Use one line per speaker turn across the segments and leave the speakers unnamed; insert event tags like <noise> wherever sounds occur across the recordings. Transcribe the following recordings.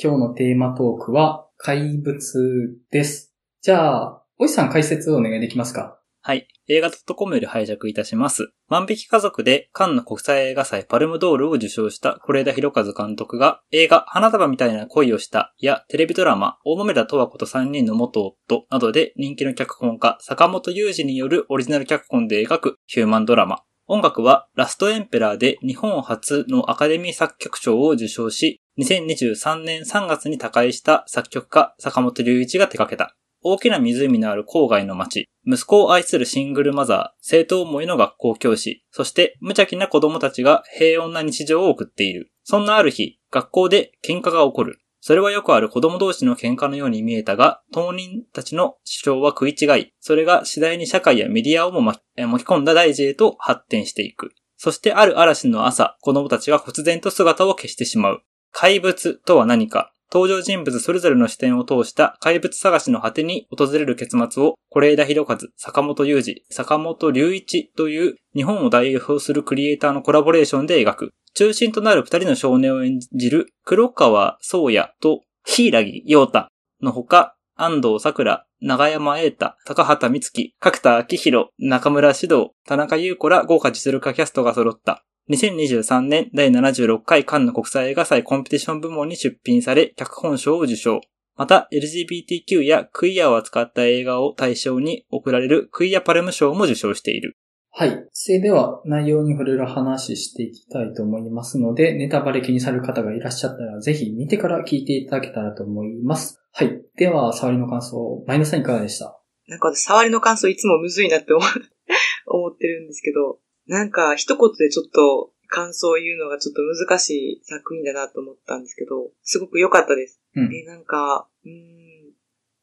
今日のテーマトークは怪物です。じゃあ、おいさん解説をお願いできますか？
はい。映画 .com より拝借いたします。万引き家族でカンヌ国際映画祭パルムドールを受賞した是枝裕和監督が映画花束みたいな恋をしたやテレビドラマ大豆田十和子と3人の元夫などで人気の脚本家坂本雄二によるオリジナル脚本で描くヒューマンドラマ。音楽はラストエンペラーで日本初のアカデミー作曲賞を受賞し、2023年3月に他界した作曲家坂本隆一が手掛けた。大きな湖のある郊外の町、息子を愛するシングルマザー、生徒思いの学校教師、そして無邪気な子供たちが平穏な日常を送っている。そんなある日、学校で喧嘩が起こる。それはよくある子供同士の喧嘩のように見えたが、当人たちの主張は食い違い、それが次第に社会やメディアをも巻き込んだ大事へと発展していく。そしてある嵐の朝、子供たちは忽然と姿を消してしまう。怪物とは何か登場人物それぞれの視点を通した怪物探しの果てに訪れる結末を、是枝裕和、坂本雄二、坂本隆一という日本を代表するクリエイターのコラボレーションで描く。中心となる二人の少年を演じる黒川宗也と柊陽太のほか、安藤桜、長山瑛太、高畑光希、角田明宏、中村指導、田中優子ら豪華実力家キャストが揃った2023年第76回カンヌ国際映画祭コンペティション部門に出品され、脚本賞を受賞。また、LGBTQ やクイアを扱った映画を対象に贈られるクイアパルム賞も受賞している。
はい。それでは内容に触れる話していきたいと思いますので、ネタバレ気にされる方がいらっしゃったら、ぜひ見てから聞いていただけたらと思います。はい。では、触りの感想、マイナさんいかがでした？
なんか触りの感想いつもむずいなって思ってるんですけど、なんか一言でちょっと感想を言うのがちょっと難しい作品だなと思ったんですけど、すごく良かったです。うん、で、なんか、うん、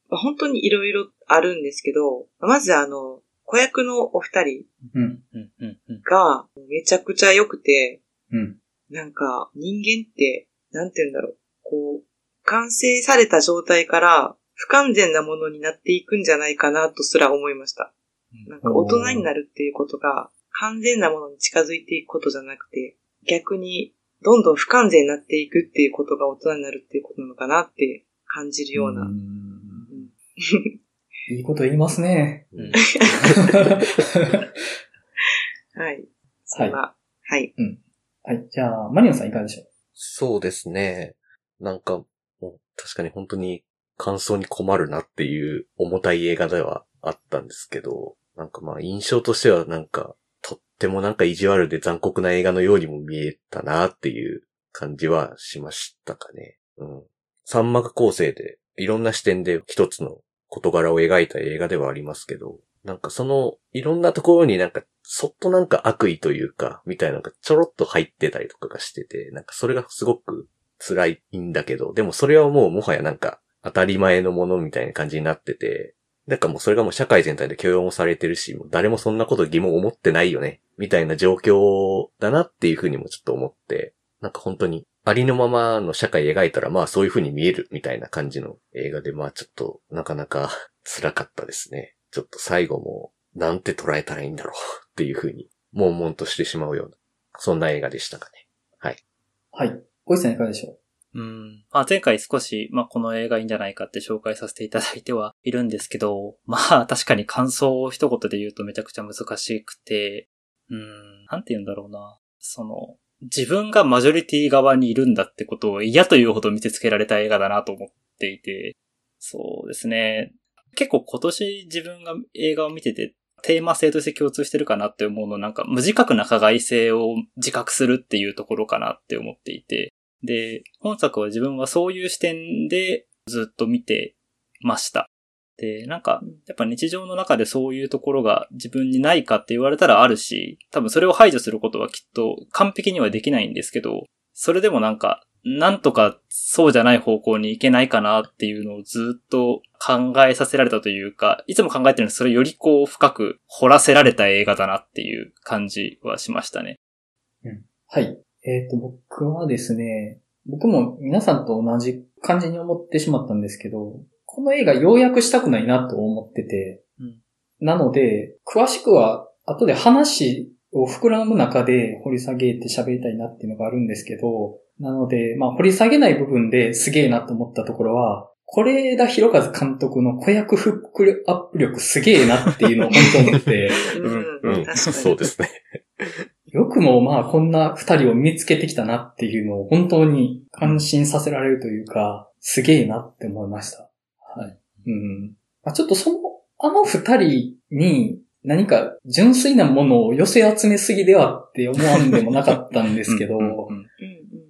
本当にいろいろあるんですけど、まずあの、子役のお二人がめちゃくちゃ良くて、うん、なんか人間って、なんて言うんだろう、こう、完成された状態から不完全なものになっていくんじゃないかなとすら思いました。なんか大人になるっていうことが完全なものに近づいていくことじゃなくて、逆にどんどん不完全になっていくっていうことが大人になるっていうことなのかなって感じるような。うん
いいこと言いますね。うん、<laughs>
はい。それは、はい。
うん。はい。じゃあ、マリオさんいかがでしょう？
そうですね。なんか、もう確かに本当に感想に困るなっていう重たい映画ではあったんですけど、なんかまあ印象としてはなんかとってもなんか意地悪で残酷な映画のようにも見えたなっていう感じはしましたかね。うん。三幕構成でいろんな視点で一つの事柄を描いた映画ではありますけど、なんかそのいろんなところになんかそっとなんか悪意というか、みたいなのがちょろっと入ってたりとかがしてて、なんかそれがすごく辛いんだけど、でもそれはもうもはやなんか当たり前のものみたいな感じになってて、なんかもうそれがもう社会全体で許容もされてるし、もう誰もそんなこと疑問を持ってないよね、みたいな状況だなっていうふうにもちょっと思って、なんか本当にありのままの社会描いたらまあそういうふうに見えるみたいな感じの映画でまあちょっとなかなか <laughs> 辛かったですね。ちょっと最後もなんて捉えたらいいんだろうっていうふうに悶々としてしまうような、そんな映画でしたかね。はい。
はい。小石さんいかがでしょう？
うん。まあ、前回少し、まあ、この映画いいんじゃないかって紹介させていただいてはいるんですけど、まあ、確かに感想を一言で言うとめちゃくちゃ難しくて、うん、なんて言うんだろうな。その、自分がマジョリティ側にいるんだってことを嫌というほど見せつけられた映画だなと思っていて、そうですね。結構今年自分が映画を見てて、テーマ性として共通してるかなって思うのなんか無自覚な加害性を自覚するっていうところかなって思っていて、で、本作は自分はそういう視点でずっと見てました。で、なんか、やっぱ日常の中でそういうところが自分にないかって言われたらあるし、多分それを排除することはきっと完璧にはできないんですけど、それでもなんか、なんとかそうじゃない方向に行けないかなっていうのをずっと考えさせられたというか、いつも考えてるのはそれよりこう深く掘らせられた映画だなっていう感じはしましたね。
うん。はい。えっ、ー、と、僕はですね、僕も皆さんと同じ感じに思ってしまったんですけど、この映画要約したくないなと思ってて、うん、なので、詳しくは後で話を膨らむ中で掘り下げて喋りたいなっていうのがあるんですけど、なので、まあ掘り下げない部分ですげえなと思ったところは、是枝裕和監督の子役フックアップ力すげえなっていうのを本当思って、<laughs>
うん、
うん。そうですね。
よくもまあこんな二人を見つけてきたなっていうのを本当に感心させられるというか、すげえなって思いました。はい。うん。まあ、ちょっとその、あの二人に何か純粋なものを寄せ集めすぎではって思わんでもなかったんですけど、
うんうんうん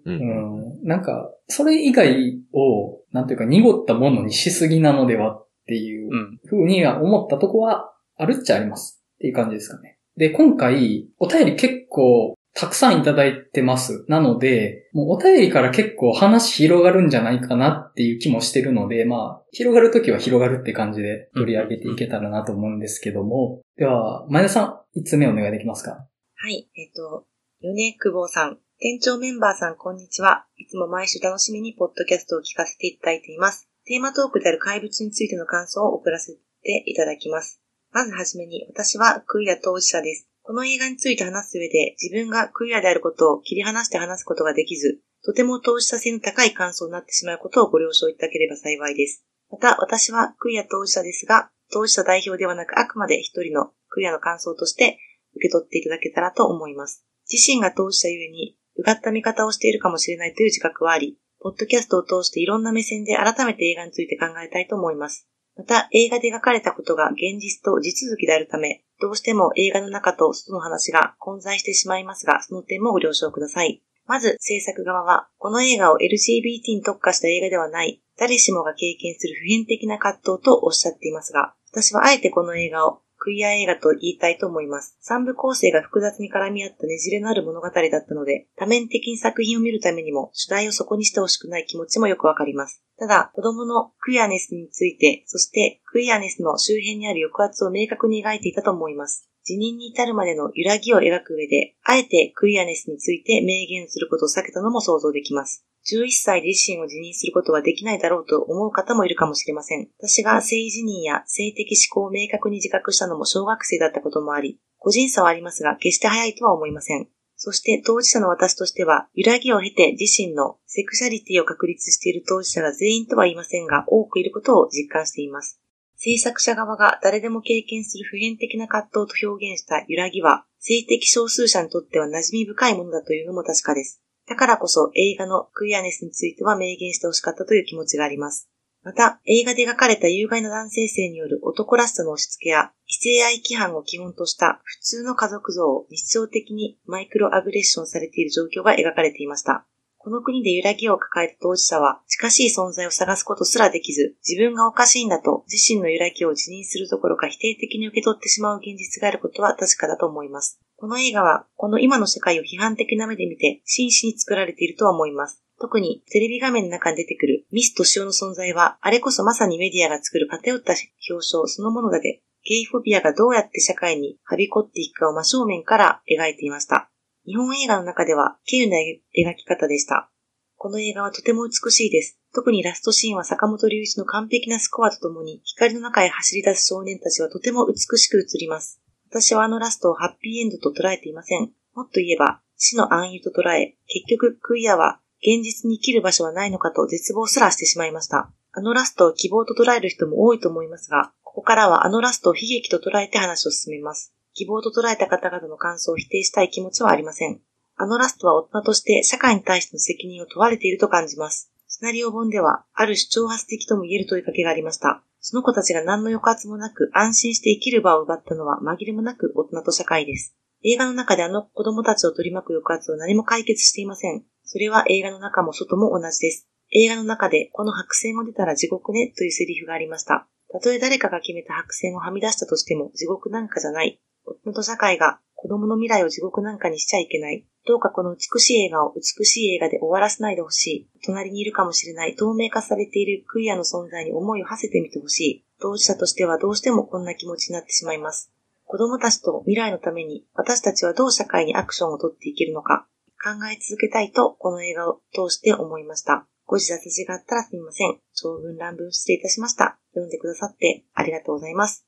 うん
う。
うんん、なんか、それ以外を、なんていうか濁ったものにしすぎなのではっていう
うん。
ふうには思ったとこはあるっちゃありますっていう感じですかね。で、今回、お便り結構たくさんいただいてます。なので、もうお便りから結構話広がるんじゃないかなっていう気もしてるので、まあ、広がるときは広がるって感じで取り上げていけたらなと思うんですけども。では、前田さん、5つ目お願いできますか？
はい、えっ、と、米久保さん、店長メンバーさん、こんにちは。いつも毎週楽しみにポッドキャストを聞かせていただいています。テーマトークである怪物についての感想を送らせていただきます。まずはじめに、私はクイア当事者です。この映画について話す上で、自分がクイアであることを切り離して話すことができず、とても当事者性の高い感想になってしまうことをご了承いただければ幸いです。また、私はクイア当事者ですが、当事者代表ではなくあくまで一人のクイアの感想として受け取っていただけたらと思います。自身が当事者ゆえに、うがった見方をしているかもしれないという自覚はあり、ポッドキャストを通していろんな目線で改めて映画について考えたいと思います。また、映画で描かれたことが現実と地続きであるため、どうしても映画の中と外の話が混在してしまいますが、その点もご了承ください。まず、制作側は、この映画を LGBT に特化した映画ではない、誰しもが経験する普遍的な葛藤とおっしゃっていますが、私はあえてこの映画をクイア映画と言いたいと思います。三部構成が複雑に絡み合ったねじれのある物語だったので、多面的に作品を見るためにも主題をそこにしてほしくない気持ちもよくわかります。ただ、子供のクイアネスについて、そしてクイアネスの周辺にある抑圧を明確に描いていたと思います。辞任に至るまでの揺らぎを描く上で、あえてクイアネスについて明言することを避けたのも想像できます。11歳で自身を辞任することはできないだろうと思う方もいるかもしれません。私が性自認や性的思考を明確に自覚したのも小学生だったこともあり、個人差はありますが、決して早いとは思いません。そして当事者の私としては、揺らぎを経て自身のセクシャリティを確立している当事者が全員とは言いませんが、多くいることを実感しています。制作者側が誰でも経験する普遍的な葛藤と表現した揺らぎは、性的少数者にとっては馴染み深いものだというのも確かです。だからこそ映画のクイアネスについては明言してほしかったという気持ちがあります。また、映画で描かれた有害な男性性による男らしさの押し付けや、異性愛規範を基本とした普通の家族像を日常的にマイクロアグレッションされている状況が描かれていました。この国で揺らぎを抱えた当事者は、近しい存在を探すことすらできず、自分がおかしいんだと自身の揺らぎを辞任するどころか否定的に受け取ってしまう現実があることは確かだと思います。この映画は、この今の世界を批判的な目で見て、真摯に作られているとは思います。特に、テレビ画面の中に出てくるミスと塩の存在は、あれこそまさにメディアが作る偏った表彰そのものだで、ゲイフォビアがどうやって社会にはびこっていくかを真正面から描いていました。日本映画の中では、稀有な描き方でした。この映画はとても美しいです。特にラストシーンは坂本龍一の完璧なスコアとともに、光の中へ走り出す少年たちはとても美しく映ります。私はあのラストをハッピーエンドと捉えていません。もっと言えば、死の暗喩と捉え、結局クイアは現実に生きる場所はないのかと絶望すらしてしまいました。あのラストを希望と捉える人も多いと思いますが、ここからはあのラストを悲劇と捉えて話を進めます。希望と捉えた方々の感想を否定したい気持ちはありません。あのラストは大人として社会に対しての責任を問われていると感じます。シナリオ本では、ある種挑発的とも言える問いかけがありました。その子たちが何の抑圧もなく安心して生きる場を奪ったのは紛れもなく大人と社会です。映画の中であの子供たちを取り巻く抑圧は何も解決していません。それは映画の中も外も同じです。映画の中でこの白線を出たら地獄ねというセリフがありました。たとえ誰かが決めた白線をはみ出したとしても地獄なんかじゃない。大人と社会が子供の未来を地獄なんかにしちゃいけない。どうかこの美しい映画を美しい映画で終わらせないでほしい。隣にいるかもしれない透明化されているクイアの存在に思いを馳せてみてほしい。当事者としてはどうしてもこんな気持ちになってしまいます。子供たちと未来のために私たちはどう社会にアクションをとっていけるのか考え続けたいとこの映画を通して思いました。ご自殺があったらすみません。長文乱文失礼いたしました。読んでくださってありがとうございます。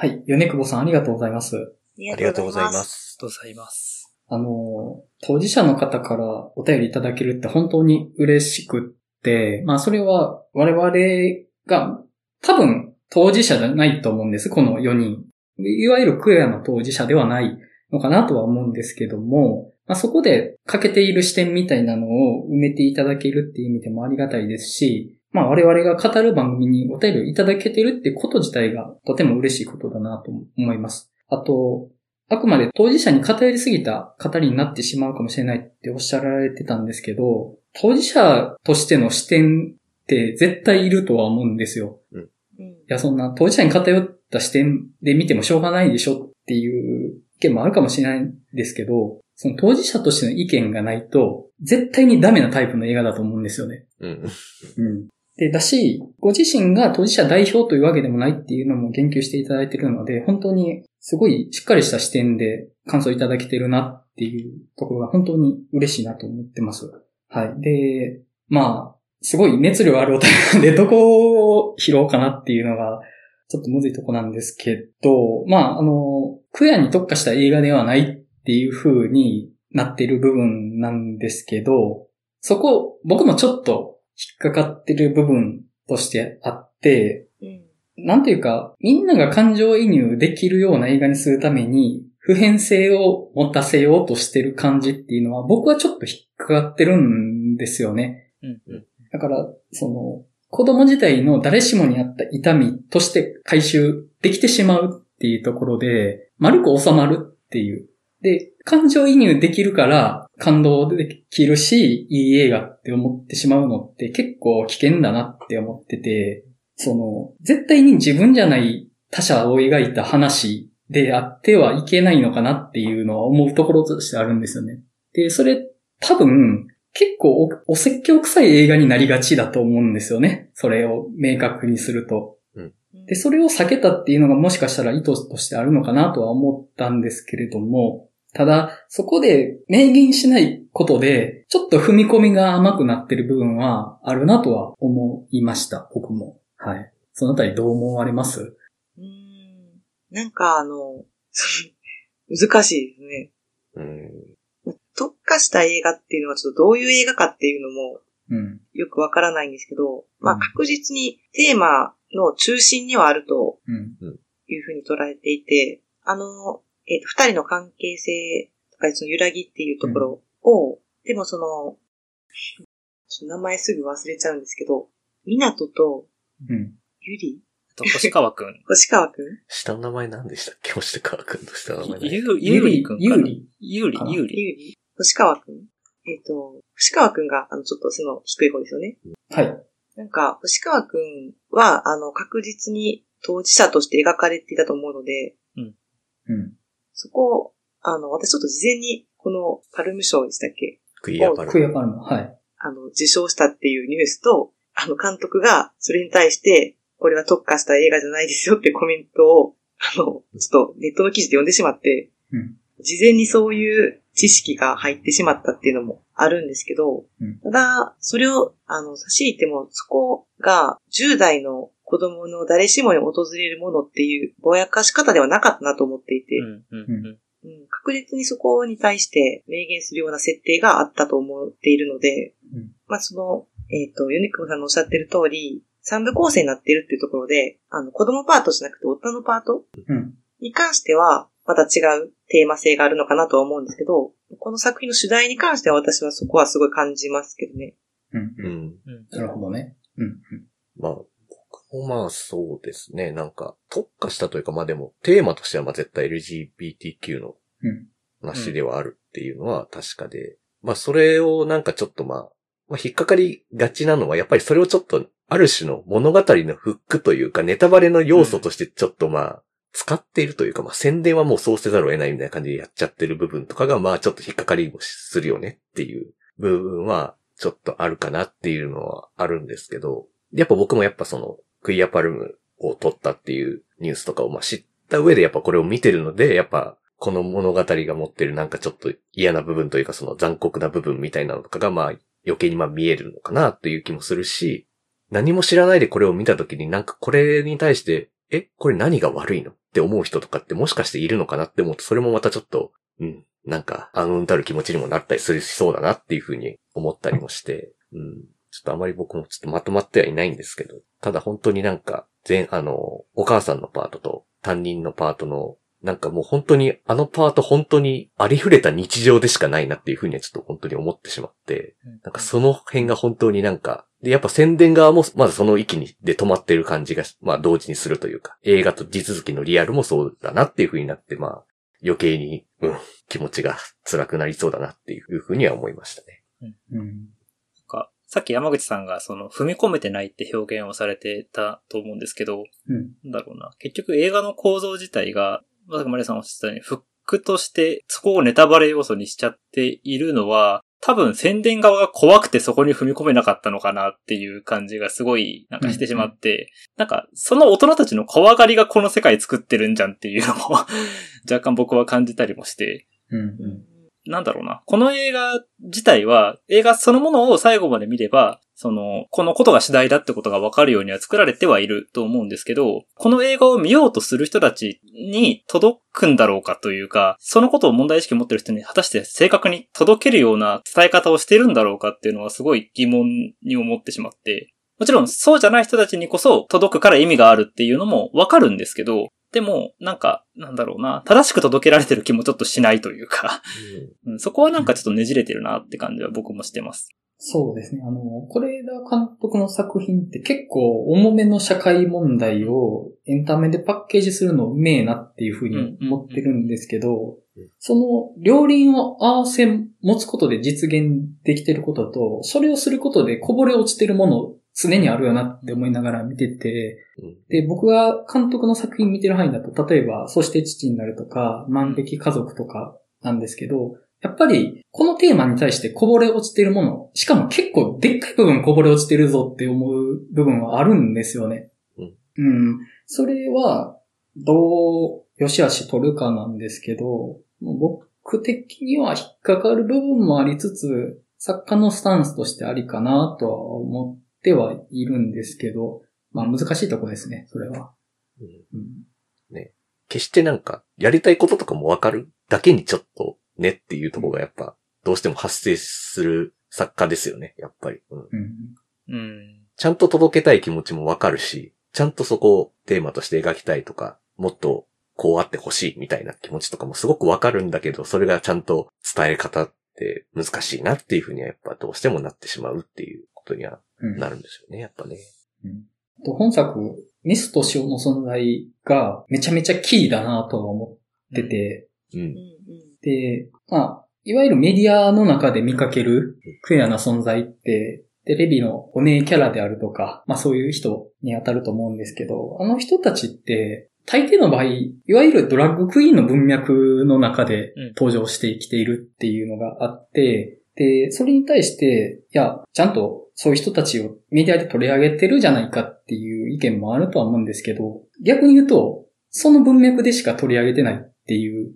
はい。米久保さんありがとうございます。
あ
ありがとうございま。す。
とうございます。
あの、当事者の方からお便りいただけるって本当に嬉しくって、まあそれは我々が多分当事者じゃないと思うんです、この4人。いわゆるクエアの当事者ではないのかなとは思うんですけども、まあそこで欠けている視点みたいなのを埋めていただけるっていう意味でもありがたいですし、まあ我々が語る番組にお便りをいただけてるってこと自体がとても嬉しいことだなと思います。あと、あくまで当事者に偏りすぎた語りになってしまうかもしれないっておっしゃられてたんですけど、当事者としての視点って絶対いるとは思うんですよ。
うん。
いや、そんな当事者に偏った視点で見てもしょうがないでしょっていう意見もあるかもしれないんですけど、その当事者としての意見がないと、絶対にダメなタイプの映画だと思うんですよね。
うん。
うん。で、だし、ご自身が当事者代表というわけでもないっていうのも言及していただいているので、本当にすごいしっかりした視点で感想いただけてるなっていうところが本当に嬉しいなと思ってます。はい。で、まあ、すごい熱量あるお便りなんで、どこを拾おうかなっていうのが、ちょっとむずいとこなんですけど、まあ、あの、クエアに特化した映画ではないっていう風になっている部分なんですけど、そこ、僕もちょっとっかかってる部分としてあって、
うん。
なんていうか、みんなが感情移入できるような映画にするために、普遍性を持たせようとしてる感じっていうのは、僕はちょっと引っかかってるんですよね。
うんうん。
だから、その、子供時代の誰しもにあった痛みとして回収できてしまうっていうところで、丸く収まるっていう。で、感情移入できるから感動できるし、いい映画って思ってしまうのって結構危険だなって思ってて、その、絶対に自分じゃない他者を描いた話であってはいけないのかなっていうのは思うところとしてあるんですよね。で、それ多分、結構おお説教臭い映画になりがちだと思うんですよね。それを明確にすると。で、それを避けたっていうのがもしかしたら意図としてあるのかなとは思ったんですけれども、ただ、そこで明言しないことで、ちょっと踏み込みが甘くなってる部分はあるなとは思いました、僕も。はい。そのあたりどう思われます？
うーん。なんかあの、難しいですね。
うん。
特化した映画っていうのはちょっとどういう映画かっていうのも
うん。
よくわからないんですけど、まあ
うん
確実にテーマの中心にはあると
うん。
いうふうに捉えていて、あの、えっ、と、二人の関係性とかその揺らぎっていうところを、でもその、名前すぐ忘れちゃうんですけど、港と
うん。
ゆり？
あと、星川くん。<laughs>
星川くん？
下の名前何でしたっけ星川くんの下の名前ね。
ゆう、ゆうりくん
ゆうり
ゆうりゆうり。
ゆり星川くん？えっ、と、星川くんが、あの、ちょっと背の低い方ですよね。
はい。
なんか、星川くんは、あの、確実に当事者として描かれていたと思うので、
うん。
そこを、あの、私ちょっと事前に、このパルム賞でしたっけ？
クイアパルム。
クイアパルム。はい。
あの、受賞したっていうニュースと、あの、監督が、それに対して、これは特化した映画じゃないですよってコメントを、あの、ちょっとネットの記事で読んでしまって、
うん。
事前にそういう知識が入ってしまったっていうのもあるんですけど、
うん
ただ、それを、あの、差し引いても、そこが10代の子供の誰しもに訪れるものっていうぼやかし方ではなかったなと思っていて、
うん、うん、うん。
うん確実にそこに対して明言するような設定があったと思っているので、
うん
まあその、えっ、と、ユニクロさんのおっしゃってる通り、三部構成になっているっていうところで、あの、子供パートじゃなくて大人のパート
うん。
に関しては、また違うテーマ性があるのかなとは思うんですけど、この作品の主題に関しては私はそこはすごい感じますけどね。
うん。
う
うん。
ん。
うん
なるほどね。うん。うん
まあ、まあそうですね。なんか、特化したというか、まあでも、テーマとしてはまあ絶対 LGBTQ の
うん。
話ではあるっていうのは確かで、まあそれをなんかちょっとまあ、まあ引っかかりがちなのは、やっぱりそれをちょっと、ある種の物語のフックというか、ネタバレの要素としてちょっとまあ、使っているというか、まあ宣伝はもうそうせざるを得ないみたいな感じでやっちゃってる部分とかが、まあちょっと引っかかりもするよねっていう部分は、ちょっとあるかなっていうのはあるんですけど、やっぱ僕もやっぱその、クイアパルムを取ったっていうニュースとかをまあ知った上でやっぱこれを見てるので、やっぱこの物語が持ってるなんかちょっと嫌な部分というかその残酷な部分みたいなのとかがまあ余計にまあ見えるのかなっていう気もするし、何も知らないでこれを見たときになんかこれに対してえ、これ何が悪いのって思う人とかってもしかしているのかなって思うと、それもまたちょっと、うん、なんか、暗雲たる気持ちにもなったりするしそうだなっていうふうに思ったりもして、うん。ちょっとあまり僕もちょっとまとまってはいないんですけど、ただ本当になんか、全、あの、お母さんのパートと担任のパートの、なんかもう本当に、あのパート本当にありふれた日常でしかないなっていうふうにはちょっと本当に思ってしまって、なんかその辺が本当になんか、で、やっぱ宣伝側もまずその域にで止まってる感じが、まあ同時にするというか、映画と地続きのリアルもそうだなっていう風になって、まあ余計に、うん、気持ちが辛くなりそうだなっていう風には思いましたね。
うん。
さっき山口さんがその踏み込めてないって表現をされてたと思うんですけど、
うん。
なんだろうな。結局映画の構造自体が、まさかマリアさんおっしゃったように、フックとしてそこをネタバレ要素にしちゃっているのは、多分宣伝側が怖くてそこに踏み込めなかったのかなっていう感じがすごいなんかしてしまって、なんかその大人たちの怖がりがこの世界作ってるんじゃんっていうのも <laughs> 若干僕は感じたりもして、
うん。
うん
なんだろうな。この映画自体は、映画そのものを最後まで見れば、その、このことが次第だってことがわかるようには作られてはいると思うんですけど、この映画を見ようとする人たちに届くんだろうかというか、そのことを問題意識持ってる人に果たして正確に届けるような伝え方をしてるんだろうかっていうのはすごい疑問に思ってしまって、もちろんそうじゃない人たちにこそ届くから意味があるっていうのもわかるんですけど、でも、なんか、なんだろうな、正しく届けられてる気もちょっとしないというか、うんそこはなんかちょっとねじれてるなって感じは僕もしてます。
そうですね。あの、是枝監督の作品って結構重めの社会問題をエンタメでパッケージするのうめえなっていうふうに思ってるんですけど
うん、
その両輪を合わせ持つことで実現できてることと、それをすることでこぼれ落ちてるもの常にあるよなって思いながら見てて、
うん
で、僕が監督の作品見てる範囲だと、例えば、そして父になるとか、万引き家族とかなんですけど、やっぱり、このテーマに対してこぼれ落ちてるもの、しかも結構でっかい部分こぼれ落ちてるぞって思う部分はあるんですよね。
うん。
うん。それは、どう、よしあし取るかなんですけど、僕的には引っかかる部分もありつつ、作家のスタンスとしてありかなとは思ってはいるんですけど、まあ難しいとこですね、それは。
うん
うん
決してなんか、やりたいこととかもわかるだけにちょっとねっていうところがやっぱ、どうしても発生する作家ですよね、やっぱり。うん
うん
うん。
ちゃんと届けたい気持ちもわかるし、ちゃんとそこをテーマとして描きたいとか、もっとこうあってほしいみたいな気持ちとかもすごくわかるんだけど、それがちゃんと伝え方って難しいなっていうふうにはやっぱどうしてもなってしまうっていうことには
うん
なるんですよね、やっぱね。
うん。と本作、ミスと塩の存在がめちゃめちゃキーだなとは思ってて、
うん
う。ん。
で、まあ、いわゆるメディアの中で見かけるクエアな存在って、テレビのお姉キャラであるとか、まあそういう人に当たると思うんですけど、あの人たちって、大抵の場合、いわゆるドラッグクイーンの文脈の中で
うん。
登場してきているっていうのがあって、で、それに対して、いや、ちゃんとそういう人たちをメディアで取り上げてるじゃないかっていう意見もあるとは思うんですけど、逆に言うと、その文脈でしか取り上げてないっていう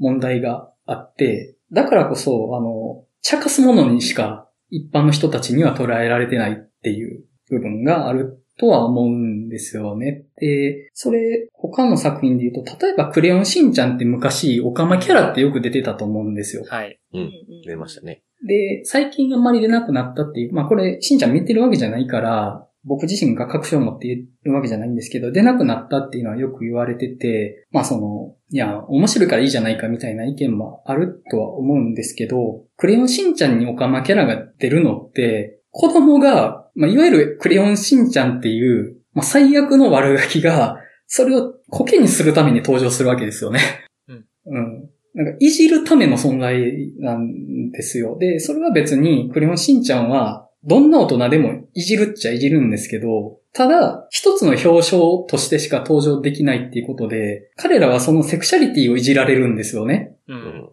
問題があって、だからこそ、あの、茶化すものにしか一般の人たちには捉えられてないっていう部分があるとは思うんですよね。で、それ、他の作品で言うと、例えばクレヨンしんちゃんって昔、オカマキャラってよく出てたと思うんですよ。
はい。
う。
うんん。
出ましたね。
で、最近あんまり出なくなったっていう、まあこれ、しんちゃん見てるわけじゃないから、僕自身が確証を持っているわけじゃないんですけど、出なくなったっていうのはよく言われてて、まあその、いや、面白いからいいじゃないかみたいな意見もあるとは思うんですけど、クレヨンしんちゃんにオカマキャラが出るのって、子供が、まあいわゆるクレヨンしんちゃんっていう、まあ最悪の悪ガキが、それをコケにするために登場するわけですよね。
うん。
うん。なんか、いじるための存在なんですよ。で、それは別に、クレヨンしんちゃんは、どんな大人でもいじるっちゃいじるんですけど、ただ、一つの表彰としてしか登場できないっていうことで、彼らはそのセクシャリティをいじられるんですよね。
う。
ん。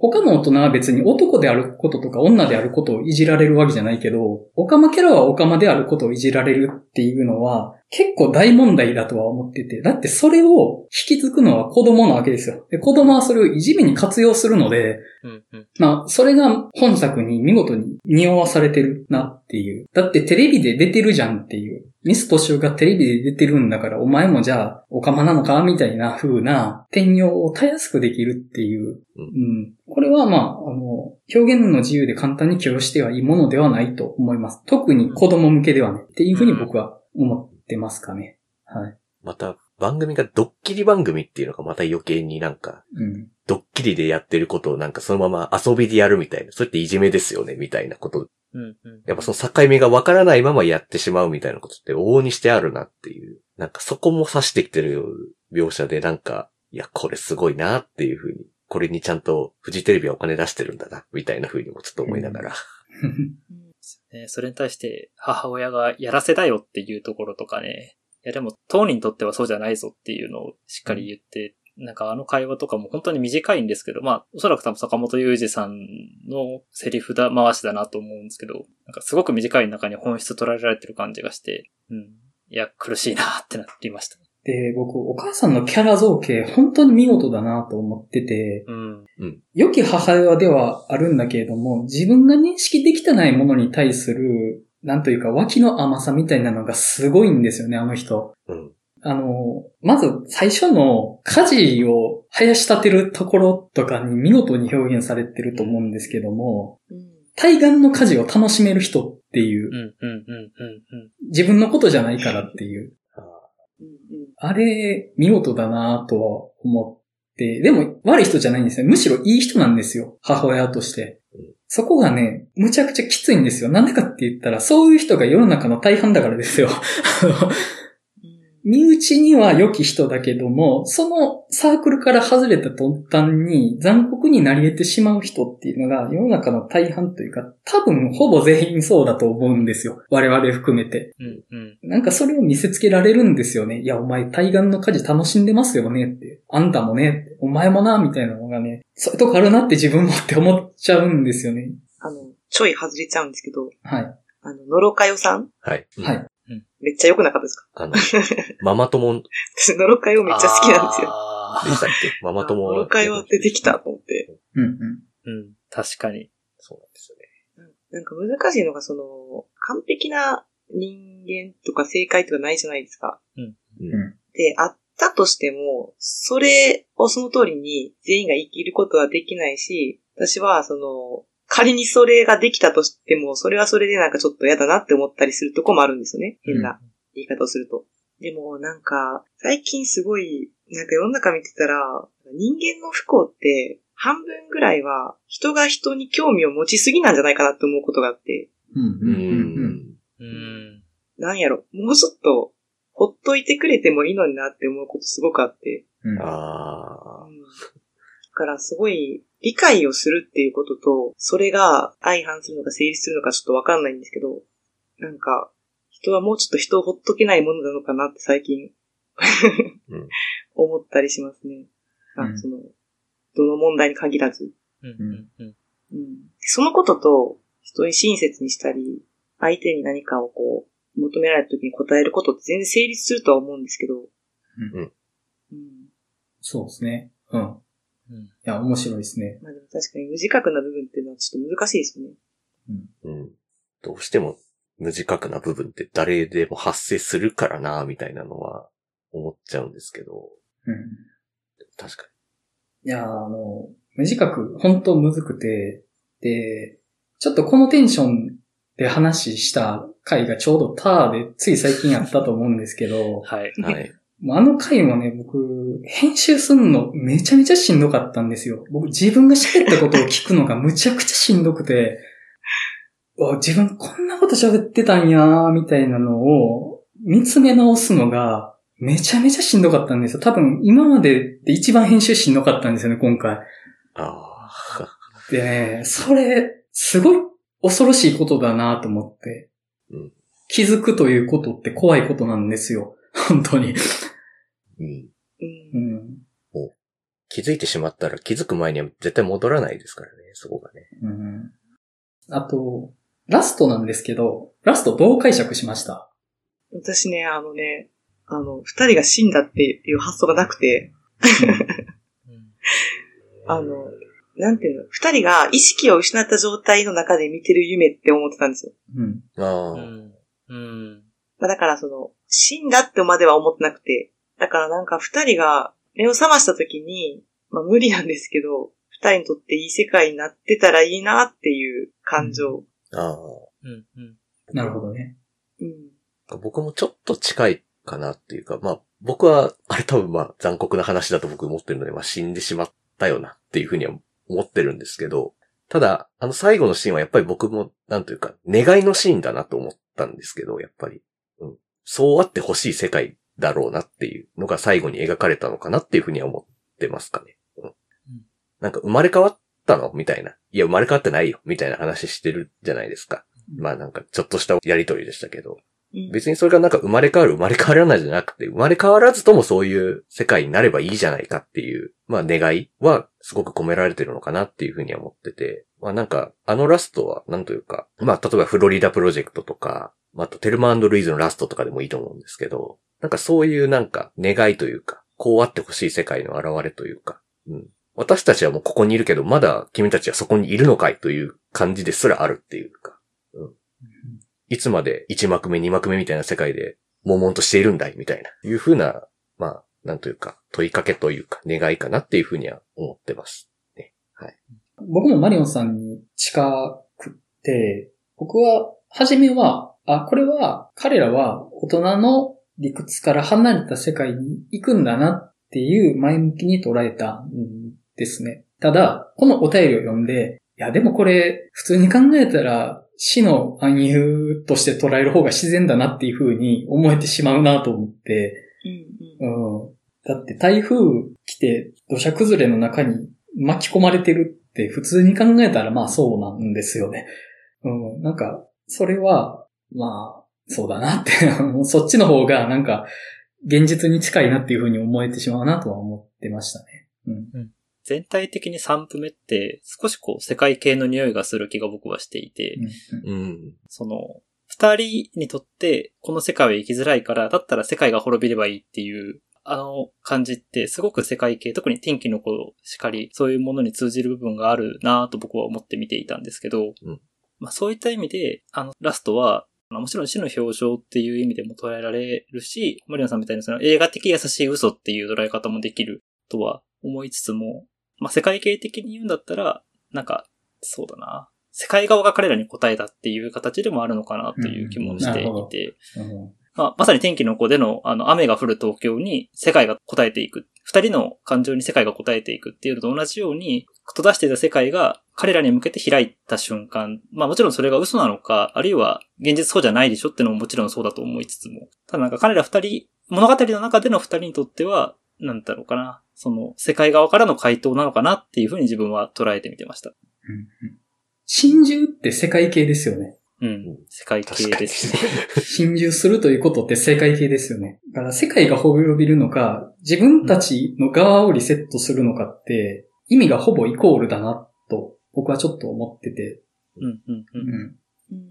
他の大人は別に男であることとか女であることをいじられるわけじゃないけど、オカマキャラはオカマであることをいじられるっていうのは、結構大問題だとは思ってて、だってそれを引き継ぐのは子供なわけですよ。で、子供はそれをいじめに活用するので、
うんうん。
まあ、それが本作に見事に匂わされてるなっていう。だってテレビで出てるじゃんっていう。ミストシュがテレビで出てるんだから、お前もじゃあ、おかまなのかみたいな風な転用をたやすくできるっていう。うん。これはまあ、あの、表現の自由で簡単に許容してはいいものではないと思います。特に子供向けではね。っていう風に僕は思ってますかね。はい。
また、番組がドッキリ番組っていうのがまた余計になんか、
うん。
ドッキリでやってることをなんかそのまま遊びでやるみたいな、それっていじめですよね、みたいなこと。
うんうん。
やっぱその境目がわからないままやってしまうみたいなことって往々にしてあるなっていう。なんかそこも指してきてる描写でなんか、いや、これすごいなっていうふうに、これにちゃんとフジテレビはお金出してるんだな、みたいなふうにもちょっと思いながら。<laughs>
ね、それに対して母親がやらせだよっていうところとかね。いやでも当人にとってはそうじゃないぞっていうのをしっかり言って、なんかあの会話とかも本当に短いんですけど、まあおそらく多分坂本雄二さんのセリフだ回しだなと思うんですけど、なんかすごく短い中に本質捉えられてる感じがして、うん。いや、苦しいなってなりました。
で、僕、お母さんのキャラ造形、本当に見事だなと思ってて、
うん。
良き母親ではあるんだけれども、自分が認識できてないものに対する、なんというか、脇の甘さみたいなのがすごいんですよね、あの人。
うん。
あの、まず最初の家事を生やし立てるところとかに見事に表現されてると思うんですけども、
うん。
対岸の家事を楽しめる人っていう、、自分のことじゃないからっていう、
あ。
れ、見事だなとは思って、でも悪い人じゃないんですよ。むしろいい人なんですよ。母親として。そこがね、むちゃくちゃきついんですよ。なんでかって言ったら、そういう人が世の中の大半だからですよ。<laughs> 身内には良き人だけども、そのサークルから外れた途端に残酷になり得てしまう人っていうのが世の中の大半というか、多分ほぼ全員そうだと思うんですよ。我々含めて。
うん、うん。
なんかそれを見せつけられるんですよね。いや、お前対岸の家事楽しんでますよねって。あんたもねって。お前もな、みたいなのがね、そういうとこあるなって自分もって思っちゃうんですよね。
あの、ちょい外れちゃうんですけど、
はい。
あの、のろかよさん？
はい。
はい。
めっちゃ良くなかったですか？
あの、ママ友で <laughs>
私、のろかよめっちゃ好きなんですよ。
あ
したっけ？ママ友
のろかよ出てきたと思って。
うんうん。
ーうん、確かに。
そうなんですよね。
なんか難しいのが、その、完璧な人間とか正解とかないじゃないですか。
うん
で、あったとしても、それをその通りに全員が生きることはできないし、私は、その、仮にそれができたとしても、それはそれでなんかちょっと嫌だなって思ったりするとこもあるんですよね。変な言い方をすると。でもなんか、最近すごい、なんか世の中見てたら、人間の不幸って、半分ぐらいは人が人に興味を持ちすぎなんじゃないかなって思うことがあって、
うんうん
う
うんうん。
うん。
なんやろ、もうちょっと、ほっといてくれてもいいのになって思うことすごくあって、
うん
あ
うんだからすごい理解をするっていうことと、それが相反するのか成立するのかちょっとわかんないんですけど、なんか、人はもうちょっと人をほっとけないものなのかなって最近
うん <laughs>
思ったりしますね。あ
うん
その、どの問題に限らず。
うん、うん、うん。
うん、そのことと、人に親切にしたり、相手に何かをこう、求められた時に答えることって全然成立するとは思うんですけど、
うん
うん
そうですね。うん。い
うん
や、面白いですね。
まあでも確かに無自覚な部分っていうのはちょっと難しいですよね。
あ、うん。どうしても無自覚な部分って誰でも発生するからな、みたいなのは思っちゃうんですけど、
うん。
確か
いや、あの、無自覚、本当むずくて、で、ちょっとこのテンションで話した回がちょうどターでつい最近やったと思うんですけど、<laughs>
はい。
に。はい。
もうあの回もね、僕、編集すんのめちゃめちゃしんどかったんですよ。僕自分が喋ったことを聞くのがむちゃくちゃしんどくて、お自分こんなこと喋ってたんやー、みたいなのを見つめ直すのがめちゃめちゃしんどかったんですよ。多分今までで一番編集しんどかったんですよね、今回。
ああ。
でね、それ、すごい恐ろしいことだなと思って。
うん
気づくということって怖いことなんですよ。本当に。
うん。
うん
うん。
気づいてしまったら気づく前には絶対戻らないですからね、そこがね。
うん。あと、ラストなんですけど、ラストどう解釈しました
私ね、あのね、あの、二人が死んだっていう発想がなくて、
うん <laughs>
あの、なんていうの、二人が意識を失った状態の中で見てる夢って思ってたんですよ。
うん。
ああ、
うん。うん。
まあ、だからその、死んだってまでは思ってなくて、だからなんか二人が目を覚ました時に、まあ無理なんですけど、二人にとっていい世界になってたらいいなっていう感情。
ああ。
うん。うん。
なるほどね。
うん。
僕もちょっと近いかなっていうか、まあ、僕は、あれ多分まあ残酷な話だと僕思ってるので、まあ死んでしまったよなっていうふうには思ってるんですけど、ただ、あの最後のシーンはやっぱり僕も、なんというか、願いのシーンだなと思ったんですけど、やっぱり。うん。そうあってほしい世界だろうなっていうのが最後に描かれたのかなっていうふうには思ってますかね。うん。なんか生まれ変わったの？みたいな。いや、生まれ変わってないよ。みたいな話してるじゃないですか。まあなんかちょっとしたやりとりでしたけど。
うん
別にそれがなんか生まれ変わる生まれ変わらないじゃなくて、生まれ変わらずともそういう世界になればいいじゃないかっていう、まあ願いはすごく込められてるのかなっていうふうには思ってて、まあなんかあのラストはなんというか、まあ例えばフロリダプロジェクトとか、まああとテルマルイーズのラストとかでもいいと思うんですけど、なんかそういうなんか願いというか、こうあってほしい世界の現れというか、うん。私たちはもうここにいるけど、まだ君たちはそこにいるのかいという感じですらあるっていうか、うんいつまで1幕目2幕目みたいな世界で悶々としているんだいみたいな、いうふうな、まあ、なんというか、問いかけというか、願いかなっていうふうには思ってます。ね。はい。
僕もマリオンさんに近くって、僕は、初めは、あ、これは、彼らは大人の理屈から離れた世界に行くんだなっていう前向きに捉えたんですね。ただ、このお便りを読んで、いや、でもこれ、普通に考えたら、死の暗喩として捉える方が自然だなっていう風に思えてしまうなと思って、
うん。うん。
うん。だって台風来て土砂崩れの中に巻き込まれてるって普通に考えたらまあそうなんですよね。うん。なんか、それは、まあ、そうだなって、<laughs> そっちの方がなんか、現実に近いなっていうふうに思えてしまうなとは思ってましたね。うん。
全体的に3部目って少しこう世界系の匂いがする気が僕はしていて、
うん
うん。
その、二人にとってこの世界は生きづらいから、だったら世界が滅びればいいっていう、あの感じってすごく世界系、特に天気の子しかり、そういうものに通じる部分があるなぁと僕は思って見ていたんですけど、
うん
まあそういった意味で、あのラストは、まあもちろん死の表情っていう意味でも捉えられるし、森野さんみたいなその映画的優しい嘘っていう捉え方もできるとは思いつつも、まあ世界系的に言うんだったら、なんか、そうだな。世界側が彼らに答えたっていう形でもあるのかなという気もしていて、
うん。
まあ、まさに天気の子での、あの、雨が降る東京に世界が答えていく。二人の感情に世界が答えていくっていうのと同じように、閉ざしていた世界が彼らに向けて開いた瞬間。まあもちろんそれが嘘なのか、あるいは現実そうじゃないでしょってのももちろんそうだと思いつつも。ただなんか彼ら二人、物語の中での二人にとっては、なんだろうかな。その世界側からの回答なのかなっていうふうに自分は捉えてみてました。
うん心中って世界系ですよね。
うん。世界系ですね。
心中するということって世界系ですよね。だから世界が滅びるのか、自分たちの側をリセットするのかって、意味がほぼイコールだなと、僕はちょっと思ってて。
うん、うん、う。
うんん。
うん。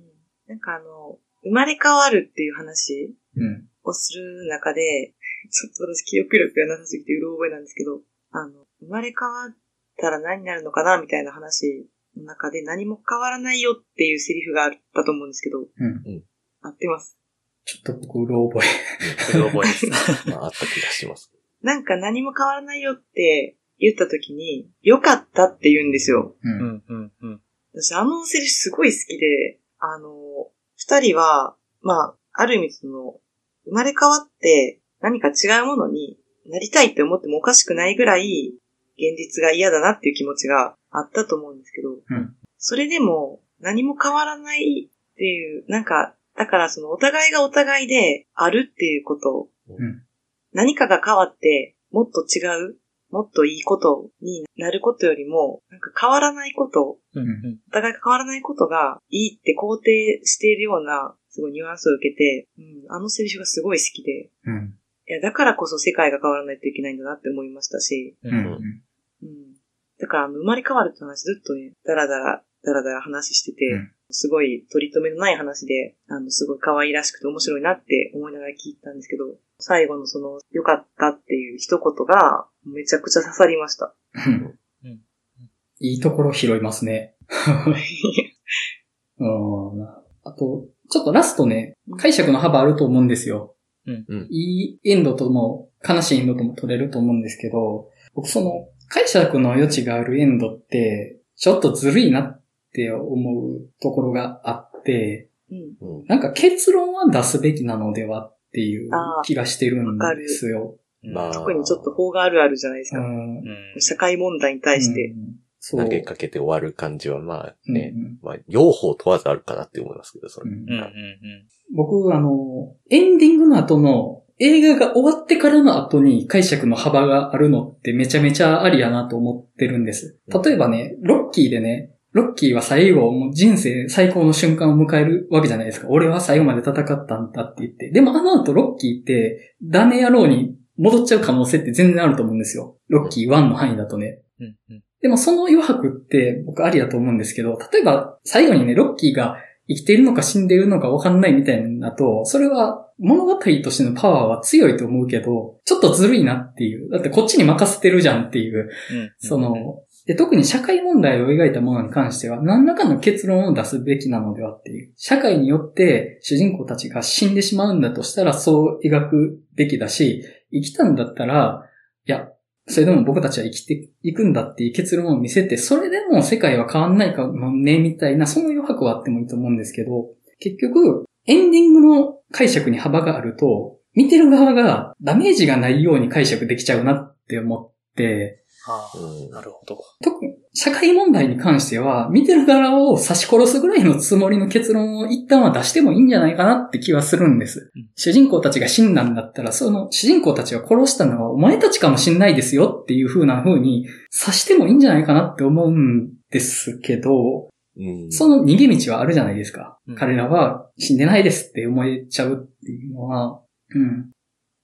なんかあの、生まれ変わるっていう話
うん。
をする中で、ちょっと私記憶力がなさすぎてうろ覚えなんですけど、あの、生まれ変わったら何になるのかなみたいな話の中で何も変わらないよっていうセリフがあったと思うんですけど、
うん。
合ってます？
ちょっと僕、うろ覚え。
うろ覚えです。<laughs>
まあ、あった気がします。
なんか何も変わらないよって言った時に、良かったって言うんですよ。
う。
うんん、うん、うん。
私あのセリフすごい好きで、あの、二人は、まあ、ある意味その、生まれ変わって何か違うものになりたいって思ってもおかしくないぐらい、現実が嫌だなっていう気持ちがあったと思うんですけど、
うん
それでも何も変わらないっていう、なんか、だからそのお互いがお互いであるっていうこと、
うん。
何かが変わってもっと違う、もっといいことになることよりも、なんか変わらないこと、
うん、うん。
お互いが変わらないことがいいって肯定しているような、すごいニュアンスを受けて、うん、あのセリフがすごい好きで、
うん。
いや、だからこそ世界が変わらないといけないんだなって思いましたし。
う
ん。
だから、生まれ変わるって話ずっとね、だらだら、だらだら話してて、
うん。
すごい取り留めのない話で、あの、すごい可愛らしくて面白いなって思いながら聞いたんですけど、最後のその、良かったっていう一言が、めちゃくちゃ刺さりました。
うん。
うん。
いいところ拾いますね。<laughs> うん。あと、ちょっとラストね、解釈の幅あると思うんですよ。
うん。
うん。
いいエンドとも、悲しいエンドとも取れると思うんですけど、僕その、解釈の余地があるエンドって、ちょっとずるいなって思うところがあって、
うん。
うん。
なんか結論は出すべきなのではっていう気がしてるんですよ。
まあ、
特にちょっと法があるあるじゃないですか。
うん
うん。
社会問題に対して。
うんそう。
投げかけて終わる感じはまあ
うん
ね、
うん
まあ、両方問わずあるかなって思いますけど、それ。
うん
うん。うん。
僕、あの、エンディングの後の映画が終わってからの後に解釈の幅があるのってめちゃめちゃありやなと思ってるんです。例えばね、ロッキーでね、ロッキーは最後、もう人生最高の瞬間を迎えるわけじゃないですか。俺は最後まで戦ったんだって言って。でもあの後ロッキーって、ダメ野郎に戻っちゃう可能性って全然あると思うんですよ。ロッキー1の範囲だとね。
うん。うん。
でもその余白って僕ありだと思うんですけど、例えば最後にね、ロッキーが生きているのか死んでいるのか分かんないみたいなと、それは物語としてのパワーは強いと思うけど、ちょっとずるいなっていう。だってこっちに任せてるじゃんっていう。
うん。
その、で特に社会問題を描いたものに関しては、何らかの結論を出すべきなのではっていう。社会によって主人公たちが死んでしまうんだとしたらそう描くべきだし、生きたんだったら、いや、それでも僕たちは生きていくんだっていう結論を見せて、それでも世界は変わんないかもね、みたいな、その余白はあってもいいと思うんですけど、結局、エンディングの解釈に幅があると、見てる側がダメージがないように解釈できちゃうなって思って、
ああ、
うん
なるほど。
特に社会問題に関しては、見てる側を刺し殺すぐらいのつもりの結論を一旦は出してもいいんじゃないかなって気はするんです。
うん
主人公たちが死んだんだったら、その主人公たちを殺したのはお前たちかもしんないですよっていう風な風に刺してもいいんじゃないかなって思うんですけど、
うん。
その逃げ道はあるじゃないですか。
うん
彼らは死んでないですって思えちゃうっていうのは、うん。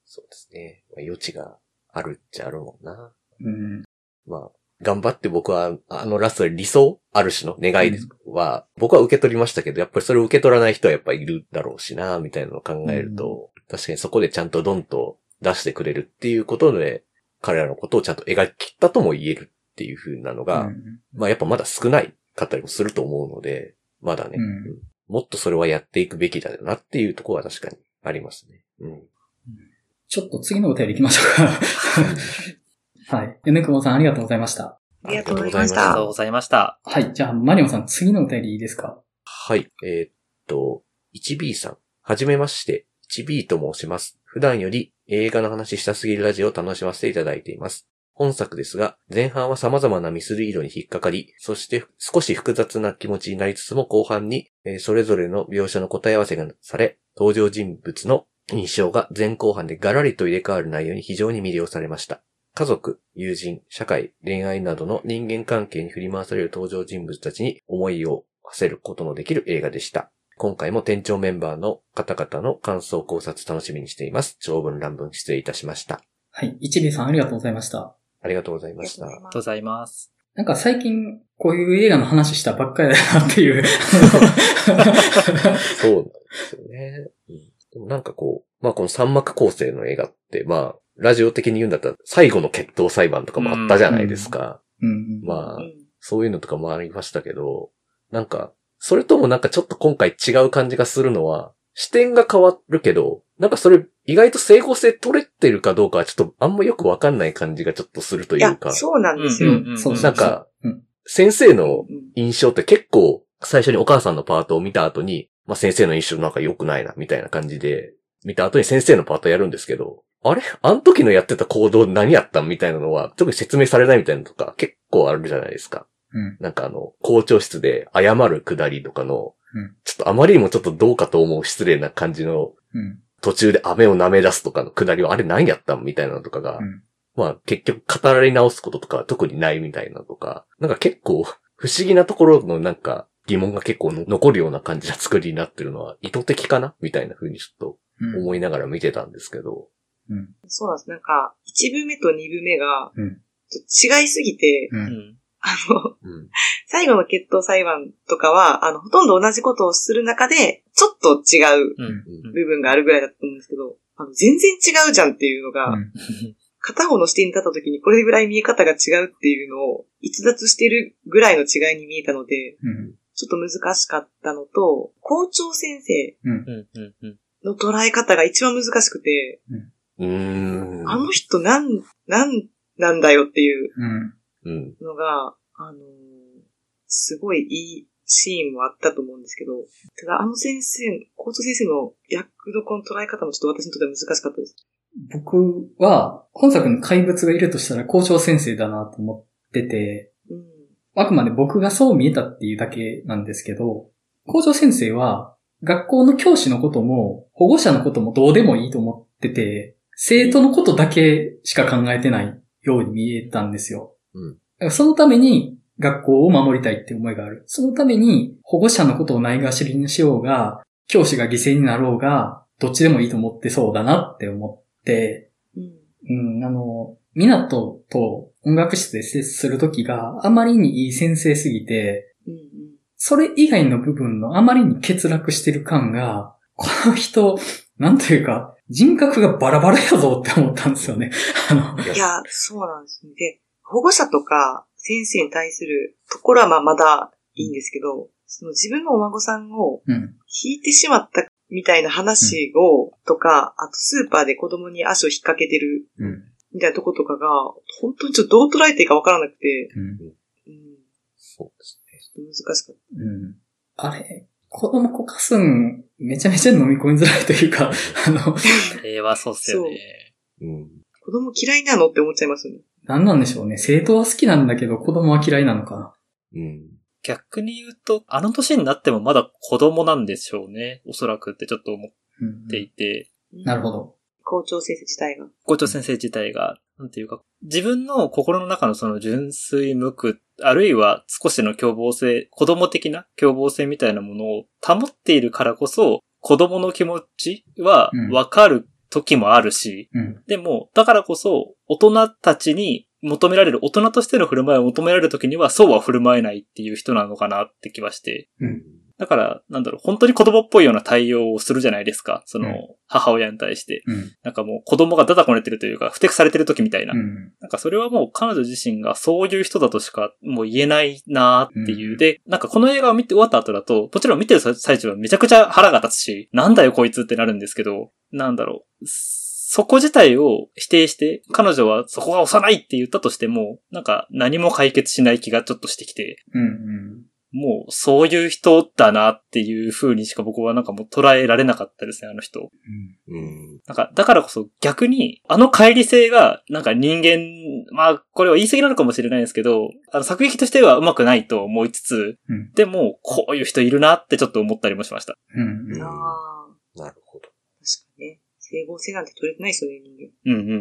そうですね。まあ、余地があるっちゃあるもんな。
うん。
まあ、頑張って僕は、あのラストで理想ある種の願いは、僕は受け取りましたけど、やっぱりそれを受け取らない人はやっぱりいるだろうしな、みたいなのを考えると、確かにそこでちゃんとドンと出してくれるっていうことで、彼らのことをちゃんと描き切ったとも言えるっていう風なのが、
うん。
まあやっぱまだ少ないかったりもすると思うので、まだね、
うん。
うん。もっとそれはやっていくべきだよなっていうところは確かにありますね。うん。
ちょっと次のお便り行きましょうか。はい。米久保さんありがとうございました。
ありがとうございまし
ありがとう
た。
ございました。
はい。じゃあ、マリオンさん、次のお便りいいですか？
はい。えーっと、1B さん。はじめまして。1B と申します。普段より映画の話したすぎるラジオを楽しませていただいています。本作ですが、前半は様々なミスリードに引っかかり、そして少し複雑な気持ちになりつつも後半に、えーそれぞれの描写の答え合わせがされ、登場人物の印象が前後半でガラリと入れ替わる内容に非常に魅了されました。家族、友人、社会、恋愛などの人間関係に振り回される登場人物たちに思いを馳せることのできる映画でした。今回も店長メンバーの方々の感想考察楽しみにしています。長文乱文失礼いたしました。
はい。一尾さんありがとうございました。
ありがとうございました。
ありがとう
ありがとうございます。
なんか最近、こういう映画の話したばっかりだなっていう。<laughs>
そうなんですよね。うんでもなんかこう、まあこの三幕構成の映画って、まあ、ラジオ的に言うんだったら最後の決闘裁判とかもあったじゃないですか。
うん。
まあ
う、ん
そういうのとかもありましたけど、なんか、それともなんかちょっと今回違う感じがするのは、視点が変わるけど、なんかそれ意外と整合性取れてるかどうかはちょっとあんまよくわかんない感じがちょっとすると
い
うか、、
そうなんですよ。
うんうん
そうそう
なんか
うん、
先生の
うん
印象って結構最初にお母さんのパートを見た後に、まあ先生の印象なんか良くないな、みたいな感じで、見た後に先生のパートやるんですけど、あれ？あの時のやってた行動何やったんみたいなのは、特に説明されないみたいなのとか結構あるじゃないですか。
うん。
なんかあの、校長室で謝るくだりとかの、
うん
ちょっとあまりにもちょっとどうかと思う失礼な感じの、
うん。
途中で飴を舐め出すとかのくだりはあれ何やったんみたいなのとかが、
うん
まあ結局語り直すこととかは特にないみたいなのとか、なんか結構 <laughs> 不思議なところのなんか疑問が結構残るような感じな作りになってるのは意図的かな？みたいな風にちょっと
うん。
思いながら見てたんですけど、
うん。
そうなんです。なんか、一部目と二部目が、
うん
ちょっと違いすぎて、
う。
うんん。
あの、
うん。
最後の決闘裁判とかは、あの、ほとんど同じことをする中で、ちょっと違う
うん。
部分があるぐらいだと思うんですけど、あの、全然違うじゃんっていうのが、
うん
片方の視点に立った時にこれぐらい見え方が違うっていうのを逸脱してるぐらいの違いに見えたので、
うん。
ちょっと難しかったのと、校長先生。の捉え方が一番難しくて、
うーん。
あの人なん、なんなんだよっていう
うん。
うん。
のが、あのーすごいいいシーンもあったと思うんですけど、ただあの先生、校長先生の役どころの捉え方もちょっと私にとっては難しかったです。
僕は、本作の怪物がいるとしたら校長先生だなと思ってて、
うん。
あくまで僕がそう見えたっていうだけなんですけど、校長先生は、学校の教師のことも、保護者のこともどうでもいいと思ってて、生徒のことだけしか考えてないように見えたんですよ。
うん
そのために学校を守りたいって思いがある。そのために保護者のことをないがしりにしようが、教師が犠牲になろうが、どっちでもいいと思ってそうだなって思って、
うん。
うん、あの、港と音楽室で接するときがあまりにいい先生すぎて、
うん。うん。
それ以外の部分のあまりに欠落してる感が、この人、なんというか、人格がバラバラやぞって思ったんですよね。<laughs> あの、
いや、そうなんですね。で、保護者とか先生に対するところはまあまだいいんですけど、その自分のお孫さんを
うん、
引いてしまったみたいな話を、とか、あとスーパーで子供に足を引っ掛けてる
うん、
みたいなとことかが、本当にちょっとどう捉えていいかわからなくて、
うん、
うん、
そうですね。
ちょっと難しかっ
うん。あれ、子供こかすん、めちゃめちゃ飲み込みづらいというか、<laughs> あの、
あれはそうっすよね。
うん。
た。子供嫌いなのって思っちゃいますよね。
なんなんでしょうね。生徒は好きなんだけど、子供は嫌いなのかな。
うん。
逆に言うと、あの年になってもまだ子供なんでしょうね。おそらくってちょっと思っ
うん
ていて、
なるほ。ど。
校長先生自体が。
校長先生自体が、なんていうか、自分の心の中のその純粋無垢、あるいは少しの凶暴性、子供的な凶暴性みたいなものを保っているからこそ、子供の気持ちは
うん
わかる時もあるし、
うん。
でも、だからこそ、大人たちに求められる、大人としての振る舞いを求められる時には、そうは振る舞えないっていう人なのかなって気はして。
うん。
だから、なんだろう、本当に子供っぽいような対応をするじゃないですか。その、
うん
母親に対して。
うん。
なんかもう子供がダダこねてるというか、不適されてる時みたいな。
うん。
なんかそれはもう彼女自身がそういう人だとしかもう言えないなーっていう。
うん
で、なんかこの映画を見て終わった後だと、もちろん見てる最中はめちゃくちゃ腹が立つし、なんだよこいつってなるんですけど、なんだろう。そこ自体を否定して、彼女はそこが幼いって言ったとしても、なんか何も解決しない気がちょっとしてきて、
うん。
もうそういう人だなっていう風にしか僕はなんかもう捉えられなかったですね、あの人。
うん。
なんか、だからこそ逆に、あの乖離性が、なんか人間、まあ、これは言い過ぎなのかもしれないですけど、あの作劇としては上手くないと思いつつ、
うん。
でも、こういう人いるなってちょっと思ったりもしました。
うん。
うん
ああ、
なるほど。
確かにね。整合性なんて取れてないですよね、人間。
うんうん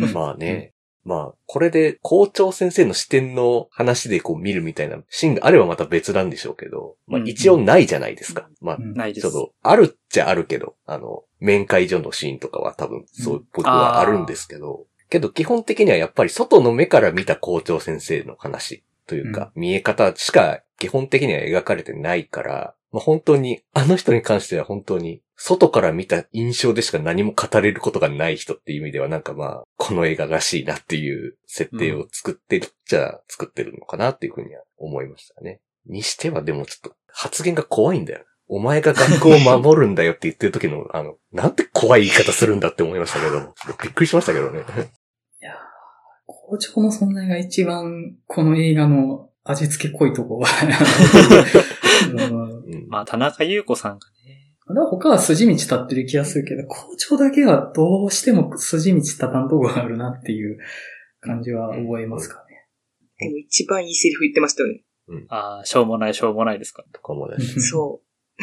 うん。
うん。
まあね。まあ、これで校長先生の視点の話でこう見るみたいなシーンがあればまた別なんでしょうけど、まあ
うん
一応ないじゃないですか。まあ、
うん
ないです。
ちょっと、あるっちゃあるけど、あの、面会所のシーンとかは多分、そううん僕はあるんですけど、けど基本的にはやっぱり外の目から見た校長先生の話というか、見え方しか基本的には描かれてないから、まあ本当に、あの人に関しては本当に、外から見た印象でしか何も語れることがない人っていう意味ではなんかまあ、この映画らしいなっていう設定を作ってるっちゃ作ってるのかなっていうふうには思いましたね。にしてはでもちょっと発言が怖いんだよ。お前が学校を守るんだよって言ってる時の、<laughs> あの、なんて怖い言い方するんだって思いましたけど、びっくりしましたけどね。
いやー校長の存在が一番、この映画の味付け濃いとこは、<laughs> うん
うん
まあ、田中優子さんがね。
他は筋道立ってる気がするけど、校長だけはどうしても筋道立たんとこがあるなっていう感じは覚えますかね。
でも一番いいセリフ言ってましたよね。
ああ、しょうもないしょうもないですか。
とかもだし。
そう。<laughs>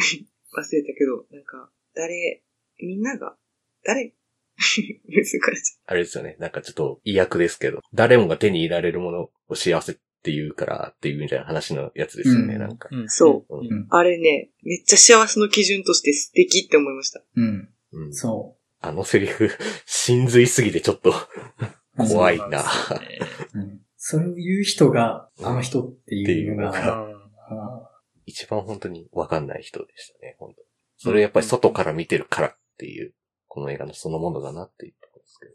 忘れたけど、なんか、誰、みんなが、誰？<laughs> 難しい。
あれですよね。なんかちょっと意訳ですけど、誰もが手に入れられるものを幸せって言うからっていうみたいな話のやつですよね、
うん
なんか。
うん。
そう
うん
うん
あれね、めっちゃ幸せの基準として素敵って思いました。
うん。
うん
そ
あのセリフ、真髄すぎてちょっと
う。<laughs>
怖いな。
そうなね
うん。それを言う人が、あの人っていうのが、
一番本当にわかんない人でしたね、本当それやっぱり外から見てるからっていう、この映画のそのものだなっていうところですけど。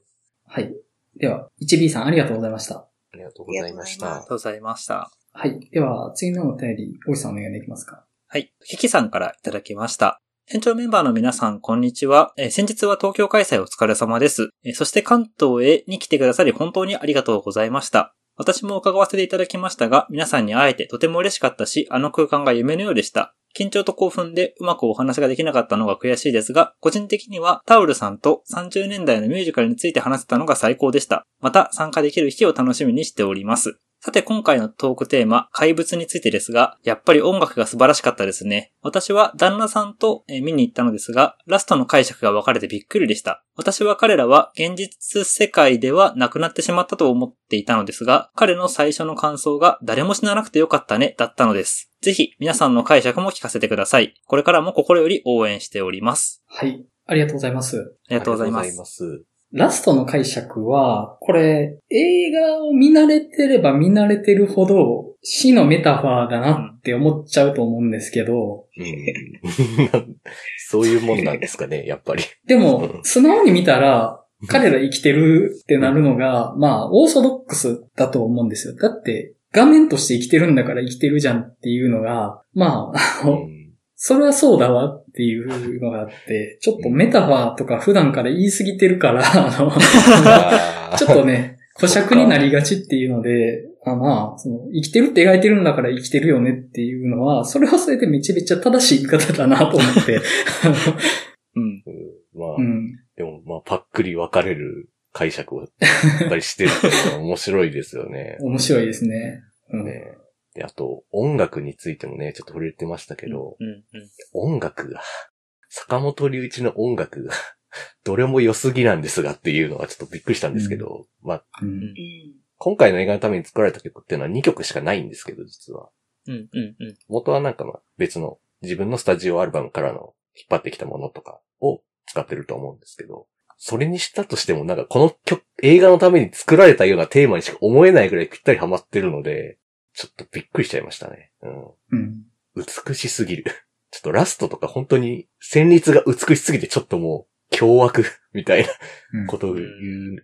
はい。では、1B さんありがとうございました。
ありがとうございました
ありが。
とうございました。
はい。では、次のお便り、大石さんお願いできますか？
はい。キキさんからいただきました。園長メンバーの皆さん、こんにちは。えー先日は東京開催お疲れ様です。えーそして関東へに来てくださり本当にありがとうございました。私も伺わせていただきましたが、皆さんに会えてとても嬉しかったし、あの空間が夢のようでした。緊張と興奮でうまくお話ができなかったのが悔しいですが、個人的にはタウルさんと30年代のミュージカルについて話せたのが最高でした。また参加できる日を楽しみにしております。さて今回のトークテーマ、怪物についてですが、やっぱり音楽が素晴らしかったですね。私は旦那さんと見に行ったのですが、ラストの解釈が分かれてびっくりでした。私は彼らは現実世界ではなくなってしまったと思っていたのですが、彼の最初の感想が誰も死ななくてよかったね、だったのです。ぜひ皆さんの解釈も聞かせてください。これからも心より応援しております。
はい。ありがとうございます。
ありがとうございます。
ます。
ラストの解釈は、これ、映画を見慣れてれば見慣れてるほど、死のメタファーだなって思っちゃうと思うんですけど、
うん <laughs> そういうもんなんですかね、やっぱり。
でも
う、ん
素直に見たら、彼ら生きてるってなるのが、まあ、オーソドックスだと思うんですよ。だって、画面として生きてるんだから生きてるじゃんっていうのが、まあ、あの、
うん
それはそうだわっていうのがあって、ちょっとメタファーとか普段から言い過ぎてるから、あの、ちょっとね、<laughs> 古尺になりがちっていうので、あまあ、その、生きてるって描いてるんだから生きてるよねっていうのは、それはそれでめちゃめちゃ正しい言い方だなと思って。
うん。<laughs>
うんまあ、
うん。
でも、まあ、パックリ分かれる解釈をやっぱりしてるっていうのは面白いですよね。<laughs>
面白いですね。うん。
ねで、あと、音楽についてもね、ちょっと触れてましたけど、
うん。うん。
音楽が、坂本龍一の音楽が、どれも良すぎなんですがっていうのはちょっとびっくりしたんですけど、まあ、
うん
うん。
今回の映画のために作られた曲っていうのは2曲しかないんですけど、実は。
うん。うん。うん。
元はなんかまあ別の自分のスタジオアルバムからの引っ張ってきたものとかを使ってると思うんですけど、それにしたとしてもなんかこの曲、映画のために作られたようなテーマにしか思えないぐらいぴったりハマってるので、ちょっとびっくりしちゃいましたね。うん。
うん。
美しすぎる。<laughs> ちょっとラストとか本当に旋律が美しすぎてちょっともう凶悪みたいな
うん
ことを言う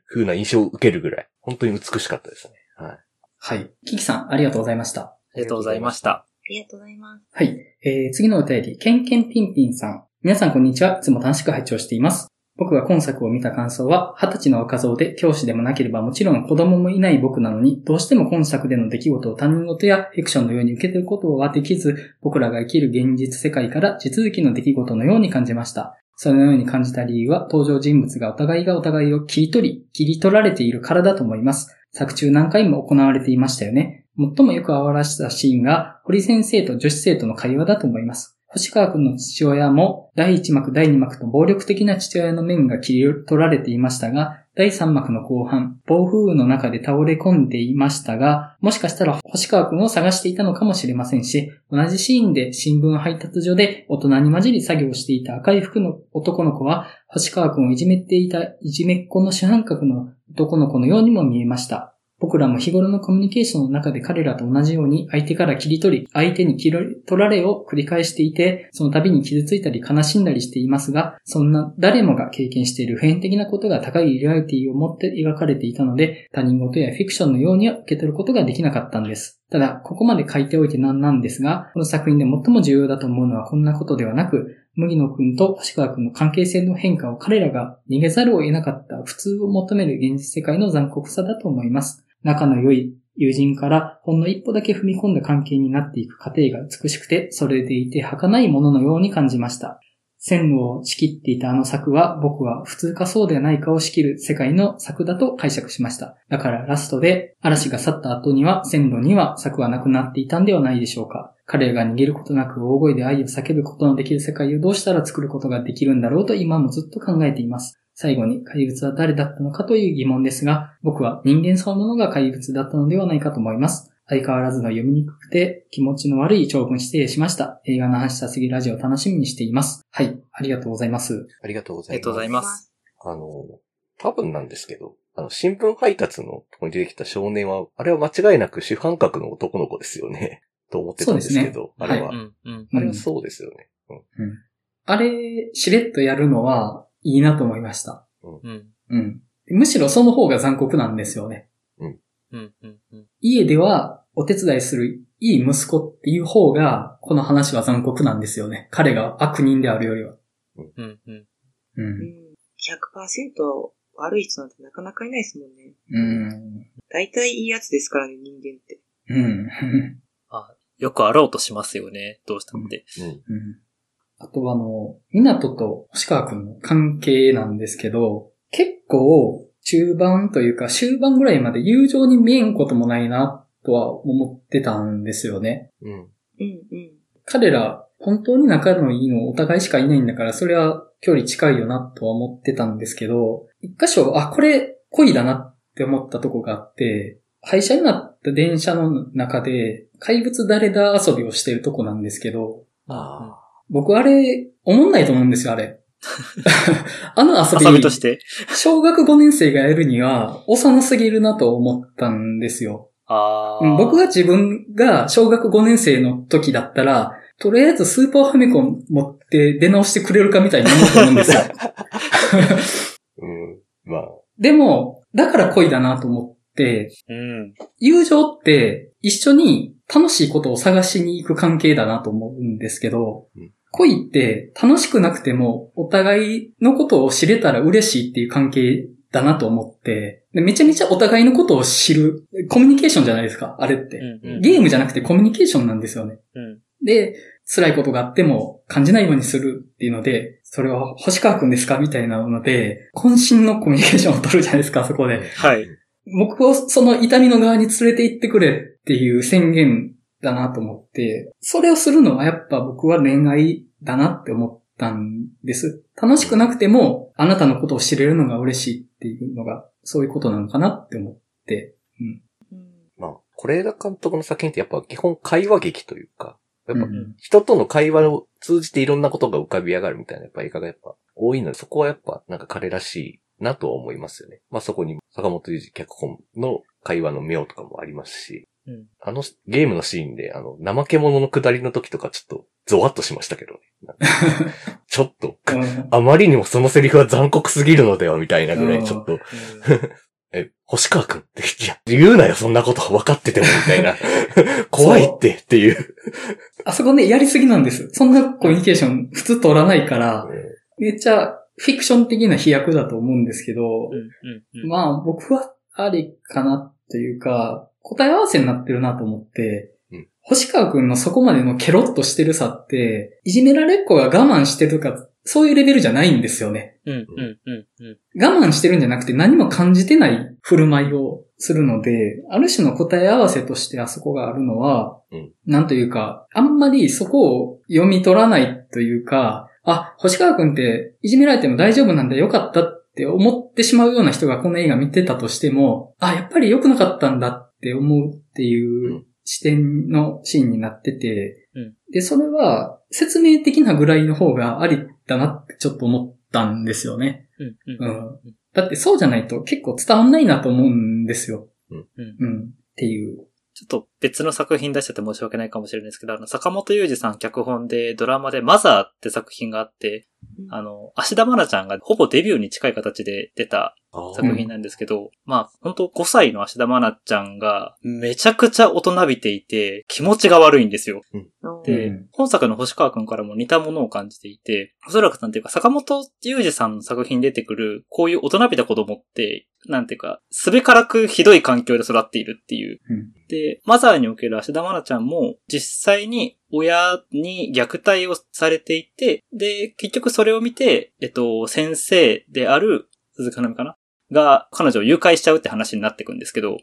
風な印象を受けるぐらい、本当に美しかったですね。はい。
はい。キキさん、ありがとうございました。
ありがとうございました。
ありがとうございます。
はい。えー、次のお便り、ケンケンピンピンさん。皆さんこんにちは。いつも楽しく拝聴しています。僕が今作を見た感想は、二十歳の若造で教師でもなければもちろん子供もいない僕なのに、どうしても今作での出来事を他人事やフィクションのように受け取ることはできず、僕らが生きる現実世界から地続きの出来事のように感じました。そのように感じた理由は、登場人物がお互いがお互いを切り取り、切り取られているからだと思います。作中何回も行われていましたよね。最もよく表したシーンが、堀先生と女子生徒の会話だと思います。星川くんの父親も、第1幕、第2幕と暴力的な父親の面が切り取られていましたが、第3幕の後半、暴風雨の中で倒れ込んでいましたが、もしかしたら星川くんを探していたのかもしれませんし、同じシーンで新聞配達所で大人に混じり作業していた赤い服の男の子は、星川くんをいじめていたいじめっ子の主犯格の男の子のようにも見えました。僕らも日頃のコミュニケーションの中で彼らと同じように相手から切り取り、相手に切り取られを繰り返していて、その度に傷ついたり悲しんだりしていますが、そんな誰もが経験している普遍的なことが高いリアリティを持って描かれていたので、他人事やフィクションのようには受け取ることができなかったんです。ただ、ここまで書いておいてなんなんですが、この作品で最も重要だと思うのはこんなことではなく、麦野くんと星川くんの関係性の変化を彼らが逃げざるを得なかった普通を求める現実世界の残酷さだと思います。仲の良い友人からほんの一歩だけ踏み込んだ関係になっていく過程が美しくて、それでいて儚いもののように感じました。線路を仕切っていたあの作は僕は普通かそうではないかを仕切る世界の作だと解釈しました。だからラストで嵐が去った後には線路には作はなくなっていたんではないでしょうか。彼が逃げることなく大声で愛を叫ぶことのできる世界をどうしたら作ることができるんだろうと今もずっと考えています。最後に怪物は誰だったのかという疑問ですが、僕は人間そのものが怪物だったのではないかと思います。相変わらずの読みにくくて気持ちの悪い長文失礼しました。映画の話したすぎラジオを楽しみにしています。はい、ありがとうございます。
ありがとうございます。
ありがとうございます。
あの、多分なんですけど、あの、新聞配達のとこに出てきた少年は、あれは間違いなく主犯格の男の子ですよね。<laughs> と思ってたんですけど、
ね
あれは、
うん、うん。
あれはそうですよね。
あれ、しれっとやるのはいいなと思いました。
うん、
うん。むしろその方が残酷なんですよね。
うん、うん、うん。
家ではお手伝いするいい息子っていう方が、この話は残酷なんですよね。彼が悪人であるよりは。
うん、うん。
う。
うんん。100%悪い人なんてなかなかいないですもんね。
うん。
大体いいやつですからね、人間って。
うん。<laughs>
よくあろうとしますよね。どうしたって。
うん。
うんあとはあの、港と星川くんの関係なんですけど、結構中盤というか終盤ぐらいまで友情に見えんこともないなとは思ってたんですよね。
うん。
うんうん。
彼ら本当に仲のいいのお互いしかいないんだから、それは距離近いよなとは思ってたんですけど、一箇所、あ、これ恋だなって思ったとこがあって、廃車になった電車の中で怪物誰だ遊びをしてるとこなんですけど、
あ
僕あれ、思んないと思うんですよ、あれ。<laughs> あの遊び、
遊びとして。
小学5年生がやるには幼すぎるなと思ったんですよ。僕が自分が小学5年生の時だったら、とりあえずスーパーファミコン持って出直してくれるかみたいに思うと思うんですよ。<laughs>
うん。まあ、
でも、だから恋だなと思って、
うん。
友情って一緒に楽しいことを探しに行く関係だなと思うんですけど
うん、
恋って楽しくなくてもお互いのことを知れたら嬉しいっていう関係だなと思って、でめちゃめちゃお互いのことを知るコミュニケーションじゃないですか、あれって。
うん、うん。
ゲームじゃなくてコミュニケーションなんですよね。
うん。
で、辛いことがあっても感じないようにするっていうので、それは星川くんですかみたいなので、渾身のコミュニケーションを取るじゃないですか、そこで。
はい。
僕をその痛みの側に連れて行ってくれっていう宣言だなと思って、それをするのはやっぱ僕は恋愛だなって思ったんです。楽しくなくても、あなたのことを知れるのが嬉しいっていうのが、そういうことなのかなって思って。
うん
まあ、是枝監督の作品ってやっぱ基本会話劇というか、やっぱ
うん
人との会話を通じていろんなことが浮かび上がるみたいなやっぱ映画がやっぱ多いので、そこはやっぱなんか彼らしいなとは思いますよね。まあそこに坂本龍二脚本の会話の妙とかもありますし、
うん
あのゲームのシーンであの怠け者の下りの時とかちょっとゾワッとしましたけどね。<laughs> ちょっと、
うん
あまりにもそのセリフは残酷すぎるのではみたいなぐらいちょっと、<laughs> え、星川くんって、いや、言うなよ、そんなこと分かってても、みたいな。<laughs> 怖いって、っていう。
あそこね、やりすぎなんです。そんなコミュニケーション普通取らないから、めっちゃフィクション的な飛躍だと思うんですけど、
うん、うん、うん。
まあ僕はありかなっていうか、答え合わせになってるなと思って、
うん
星川くんのそこまでのケロッとしてるさって、いじめられっ子が我慢してるとか、そういうレベルじゃないんですよね。
うん、うん、うん、うん。
我慢してるんじゃなくて何も感じてない振る舞いをするので、ある種の答え合わせとしてあそこがあるのは、
うん
なんというか、あんまりそこを読み取らないというか、あ、星川くんっていじめられても大丈夫なんだよかったって思ってしまうような人がこの映画見てたとしても、あ、やっぱり良くなかったんだって思うっていううん視点のシーンになってて、
うん
で、それは説明的なぐらいの方がありだなってちょっと思ったんですよね。
うん、
う
うん。
ん。だってそうじゃないと結構伝わんないなと思うんですよ。
うん
うん。っていう。
ちょっと別の作品出しちゃって申し訳ないかもしれないですけど、あの、坂本雄二さん脚本でドラマでマザーって作品があって、
うん
あの、芦田愛菜ちゃんがほぼデビューに近い形で出た作品なんですけど、まあ、本当5歳の芦田愛菜ちゃんがめちゃくちゃ大人びていて気持ちが悪いんですよ。で、
うん
本作の星川くんからも似たものを感じていて、おそらくなんていうか、坂本雄二さんの作品に出てくる、こういう大人びた子供って、なんていうか、すべからくひどい環境で育っているっていう。
うん
で、マザーにおける芦田愛菜ちゃんも、実際に親に虐待をされていて、で、結局それを見て、えっと、先生である、鈴木かなみかなが、彼女を誘拐しちゃうって話になっていくんですけど、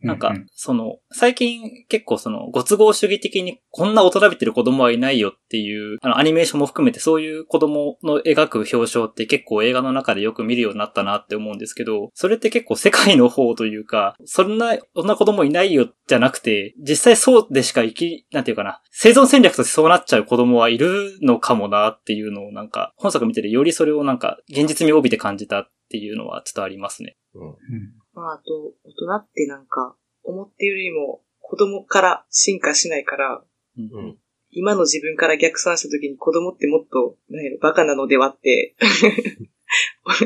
なんか
う、
その、最近結構その、ご都合主義的にこんな大人びてる子供はいないよっていう、あの、アニメーションも含めてそういう子供の描く表彰って結構映画の中でよく見るようになったなって思うんですけど、それって結構世界の方というか、そんな、そんな子供いないよじゃなくて、実際そうでしか生き、なんていうかな、生存戦略としてそうなっちゃう子供はいるのかもなっていうのをなんか、本作見ててよりそれをなんか、現実味を帯びて感じたっていうのはちょっとありますね。
うん。
まあ、あと、大人ってなんか、思ってよりも子供から進化しないから、
うん
うん。
今の自分から逆算した時に子供ってもっと、なんやろ、バカなのではって、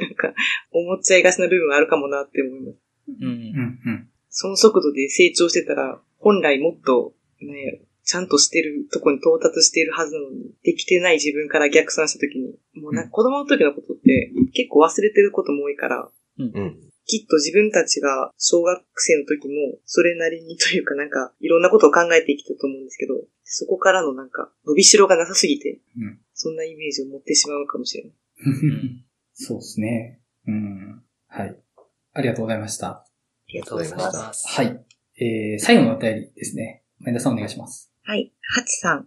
なんか、思っちゃいがちな部分はあるかもなって思います。
うん
うん。うん。
その速度で成長してたら、本来もっと、なんやろ、ちゃんとしてるとこに到達しているはずなのに、できてない自分から逆算した時に、もうなんか子供の時のことって結構忘れてることも多いから、
うん。
きっと自分たちが小学生の時もそれなりにというかなんかいろんなことを考えてきたと思うんですけど、そこからのなんか伸びしろがなさすぎて、
うん
そんなイメージを持ってしまうかもしれない。
うん
そうですね。うん。はい。ありがとうございました。
ありがとうございま
ありがとうござい
す。
ます
はい。えー、最後のお便りですね。前田さんお願いします。
はい。ハチさん、お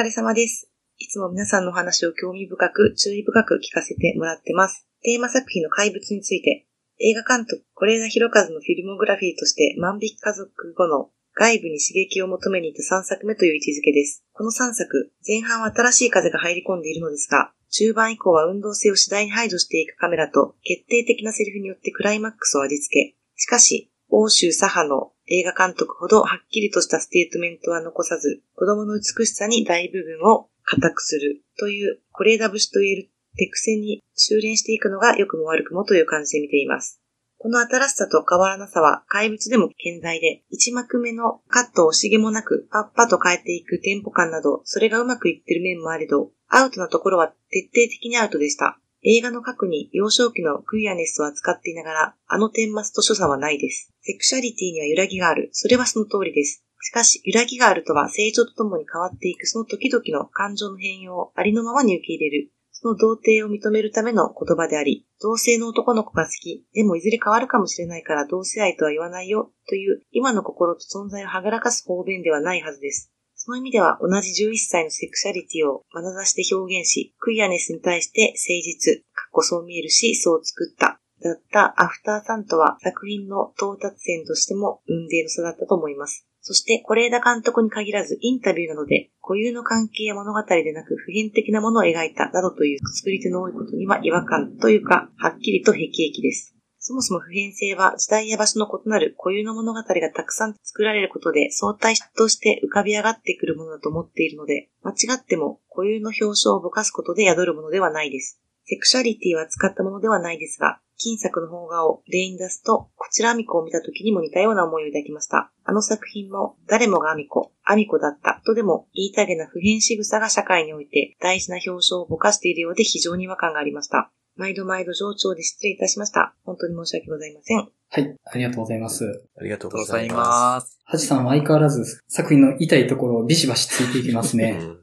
疲れ様です。いつも皆さんのお話を興味深く、注意深く聞かせてもらってます。テーマ作品の怪物について、映画監督、是枝裕和のフィルモグラフィーとして万引き家族後の外部に刺激を求めに行った3作目という位置づけです。この3作、前半は新しい風が入り込んでいるのですが、中盤以降は運動性を次第に排除していくカメラと決定的なセリフによってクライマックスを味付け。しかし、欧州左派の映画監督ほどはっきりとしたステートメントは残さず、子供の美しさに大部分を仮託するという、是枝節と言える手癖に修練していくのが良くも悪くもという感じで見ています。この新しさと変わらなさは怪物でも健在で、1幕目のカットを惜しげもなくパッパと変えていくテンポ感など、それがうまくいってる面もあれど、アウトなところは徹底的にアウトでした。映画の核に幼少期のクイアネスを扱っていながら、あの顛末と所作はないです。セクシャリティには揺らぎがある。それはその通りです。しかし、揺らぎがあるとは成長とともに変わっていくその時々の感情の変容をありのままに受け入れる。その童貞を認めるための言葉であり、同性の男の子が好き、でもいずれ変わるかもしれないから同性愛とは言わないよ、という今の心と存在をはぐらかす方便ではないはずです。その意味では同じ11歳のセクシャリティを眼差しで表現し、クイアネスに対して誠実、かっこそう見えるし、そう作った、だったアフターサンとは作品の到達点としても運命の差だったと思います。そして、是枝監督に限らずインタビューなどで固有の関係や物語でなく普遍的なものを描いたなどという作り手の多いことには違和感というか、はっきりと辟易です。そもそも普遍性は時代や場所の異なる固有の物語がたくさん作られることで相対として浮かび上がってくるものだと思っているので、間違っても固有の表彰をぼかすことで宿るものではないです。セクシャリティは使ったものではないですが、金作の邦画を例に出すと、こちらアミコを見た時にも似たような思いを抱きました。あの作品も、誰もがアミコ、アミコだったとでも言いたげな普遍仕草が社会において大事な表彰をぼかしているようで非常に違和感がありました。毎度毎度上長で失礼いたしました。本当に申し訳ございません。
はい。ありがとうございます。
ありがとうご
ありがとうござい
ざいま
ます。
はじさんは相変わらず作品の痛いところをビシバシついていきます
す。
ね。<laughs>
うん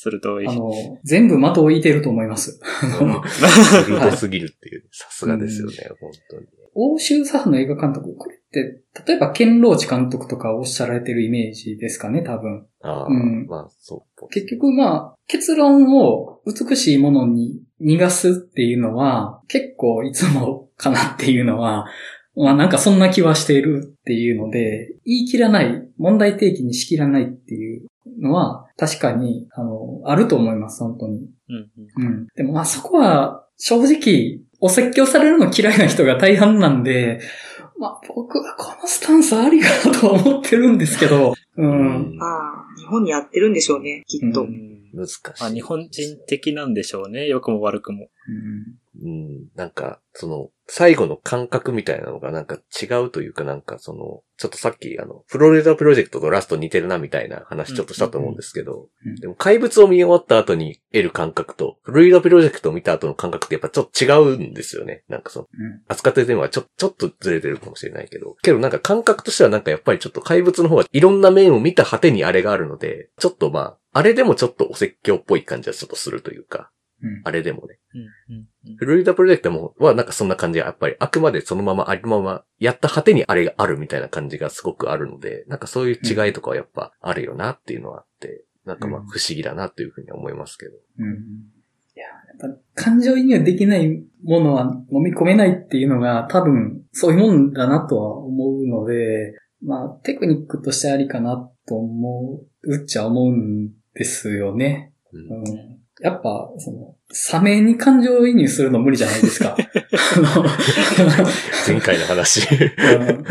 鋭い。
あの、全部的を射てると思います。<laughs>
鋭 <laughs> すぎるっていう、さすがですよね、本当に。
欧州左派の映画監督、これって、例えばケンローチ監督とかおっしゃられてるイメージですかね、多分。
ああ、
うん
まあ、そう。
結局まあ、結論を美しいものに逃がすっていうのは、結構いつもかなっていうのは、<laughs> まあなんかそんな気はしているっていうので、言い切らない、問題提起にしきらないっていうのは、確かに、あの、あると思います、本当に。
うんうん
うん。でもまあそこは、正直、お説教されるの嫌いな人が大半なんで、まあ僕はこのスタンスありかなとは思ってるんですけど、うん。
ああ、日本に合ってるんでしょうね、きっと。
うん
難しい。
まあ、日本人的なんでしょうね。良くも悪くも。
うん、なんか、その、最後の感覚みたいなのがなんか違うというかなんかその、ちょっとさっきあの、フロリダプロジェクトとラスト似てるなみたいな話ちょっとしたと思うんですけどでも怪物を見終わった後に得る感覚と、フロリダプロジェクトを見た後の感覚ってやっぱちょっと違うんですよね。なんかその、
うん。
扱ってる点はちょ、ちょっとずれてるかもしれないけど、けどなんか感覚としてはなんかやっぱりちょっと怪物の方がいろんな面を見た果てにあれがあるので、ちょっとまあ、あれでもちょっとお説教っぽい感じはちょっとするというか、
うん
あれでもね。
うんうんうん。
フロリダプロジェクトも、はなんかそんな感じが、やっぱりあくまでそのままありのまま、やった果てにあれがあるみたいな感じがすごくあるので、なんかそういう違いとかはやっぱあるよなっていうのはあって、なんかまあ
うん
不思議だなというふうには思いますけど。
うん。いや、やっぱ感情移入できないものは飲み込めないっていうのが多分そういうもんだなとは思うので、まあテクニックとしてありかなと思うっちゃ思うんですよね。
うん。
うん、やっぱ、その、サメに感情移入するの無理じゃないですか。<laughs> <laughs>
前回の話。
うん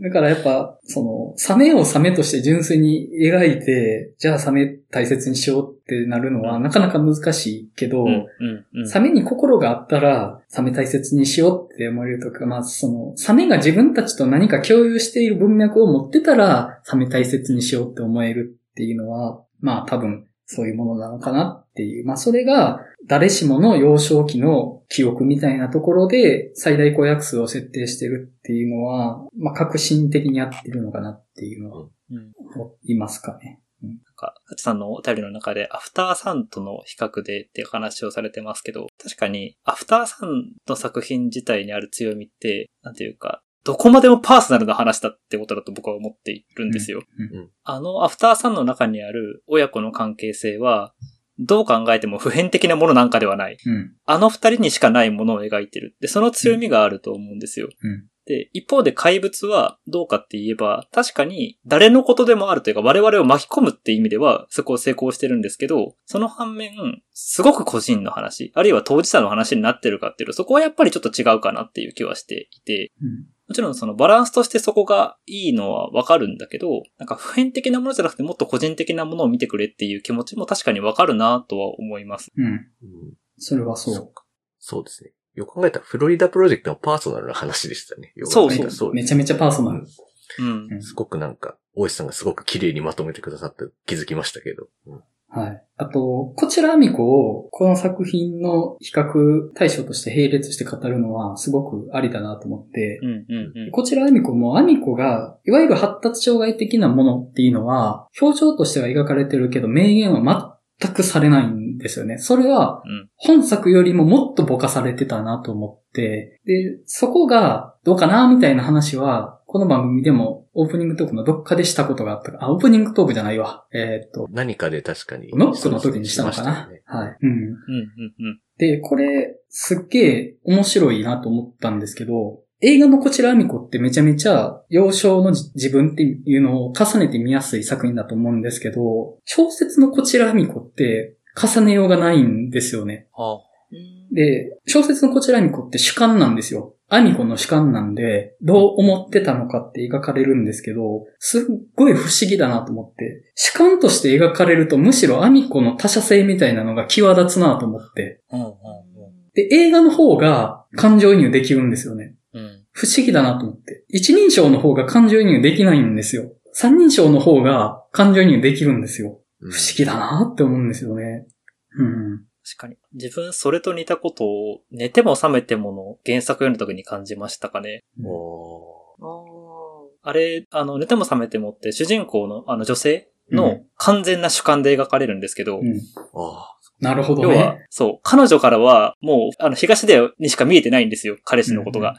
だからやっぱ、その、サメをサメとして純粋に描いて、じゃあサメ大切にしようってなるのはなかなか難しいけど、
うん、うん、うん。
サメに心があったら、サメ大切にしようって思えるとか、まあその、サメが自分たちと何か共有している文脈を持ってたら、サメ大切にしようって思えるっていうのは、まあ多分、そういうものなのかなっていう。まあそれが、誰しもの幼少期の記憶みたいなところで最大公約数を設定してるっていうのは、まあ革新的にやってるのかなっていうのはいますかね。
なんか、ハチさんのお便りの中で、アフターサンとの比較でっていう話をされてますけど、確かに、アフターサンの作品自体にある強みって、なんていうか、どこまでもパーソナルな話だってことだと僕は思っているんですよ。
うん
うん
あの、アフターサンの中にある親子の関係性は、どう考えても普遍的なものなんかではない。
うん。
あの二人にしかないものを描いてる。で、その強みがあると思うんですよ。
うん
で、一方で怪物はどうかって言えば、確かに誰のことでもあるというか我々を巻き込むって意味ではそこを成功してるんですけど、その反面、すごく個人の話、あるいは当事者の話になってるかっていうと、そこはやっぱりちょっと違うかなっていう気はしていて、
うん。
もちろんそのバランスとしてそこがいいのはわかるんだけど、なんか普遍的なものじゃなくてもっと個人的なものを見てくれっていう気持ちも確かにわかるなとは思います。
うん。
うん
それはそう。
そっかそうですね。よく考えたらフロリダプロジェクトのパーソナルな話でしたね。よく
そう
考えたらそう
めちゃめちゃパーソナル。
うん。
うん
すごくなんか、大石さんがすごく綺麗にまとめてくださって気づきましたけど。うん
はい。あと、こちらアミコを、この作品の比較対象として並列して語るのは、すごくありだなと思って、
うんうんうん。
こちらアミコも、アミコが、いわゆる発達障害的なものっていうのは、表情としては描かれてるけど、明言は全くされないんですよね。それは、
うん
本作よりももっとぼかされてたなと思って、で、そこがどうかなみたいな話は、この番組でもオープニングトークのどっかでしたことがあったか。あ、オープニングトークじゃないわ。えーっと、
何かで確かに。
ノックの時にしたのかな
ね
はい。うん。
うんうんうん。
で、これ、すっげえ面白いなと思ったんですけど、映画のこちらアミコってめちゃめちゃ幼少のじ自分っていうのを重ねて見やすい作品だと思うんですけど、小説のこちらアミコって重ねようがないんですよね。
あ
うん
で、小説のこちらアミコって主観なんですよ。アミコの主観なんで、どう思ってたのかって描かれるんですけど、すっごい不思議だなと思って、主観として描かれるとむしろアミコの他者性みたいなのが際立つなと思って、
うんうん
で、映画の方が感情移入できるんですよね。
うん。うん。
不思議だなと思って。一人称の方が感情移入できないんですよ。三人称の方が感情移入できるんですよ。
うん
不思議だなって思うんですよね。うん。
確かに。自分それと似たことを寝ても覚めてもの原作読んだ時に感じましたかね。
お
あ
れ、あの、寝ても覚めてもって主人公のあの女性
う
の完全な主観で描かれるんですけど、
うん。なるほど
要は
ね。、
そう、彼女からはもう、あの、東出にしか見えてないんですよ、彼氏のことが。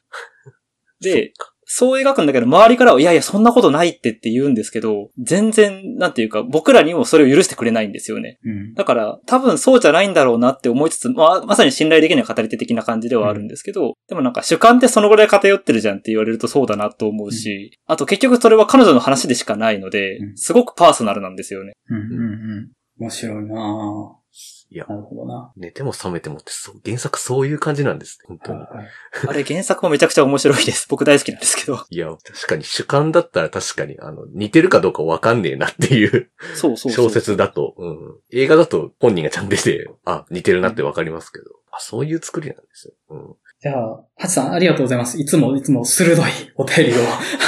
ー
で、そう描くんだけど、周りからは、いやいや、そんなことないってって言うんですけど、全然、なんていうか、僕らにもそれを許してくれないんですよね。
うん。
だから、多分そうじゃないんだろうなって思いつつ、まあ、まさに信頼できない語り手的な感じではあるんですけど、でもなんか主観ってそのぐらい偏ってるじゃんって言われるとそうだなと思うし、あと結局それは彼女の話でしかないので
う、ん
すごくパーソナルなんですよね。
うん。うん。うん。面白いなぁ
いや、
なるほどな。
寝ても覚めてもってそう、原作そういう感じなんですね。本当に。
はい
あれ原作もめちゃくちゃ面白いです。僕大好きなんですけど。<laughs>
いや、確かに主観だったら確かに、あの、似てるかどうかわかんねえなっていう
そうそう。
小説だと、うん。映画だと本人がちゃんと出て、あ、似てるなってわかりますけど、あ、そういう作りなんですよ。うん。
じゃあ、ハチさんありがとうございます。いつもいつも鋭いお便りを、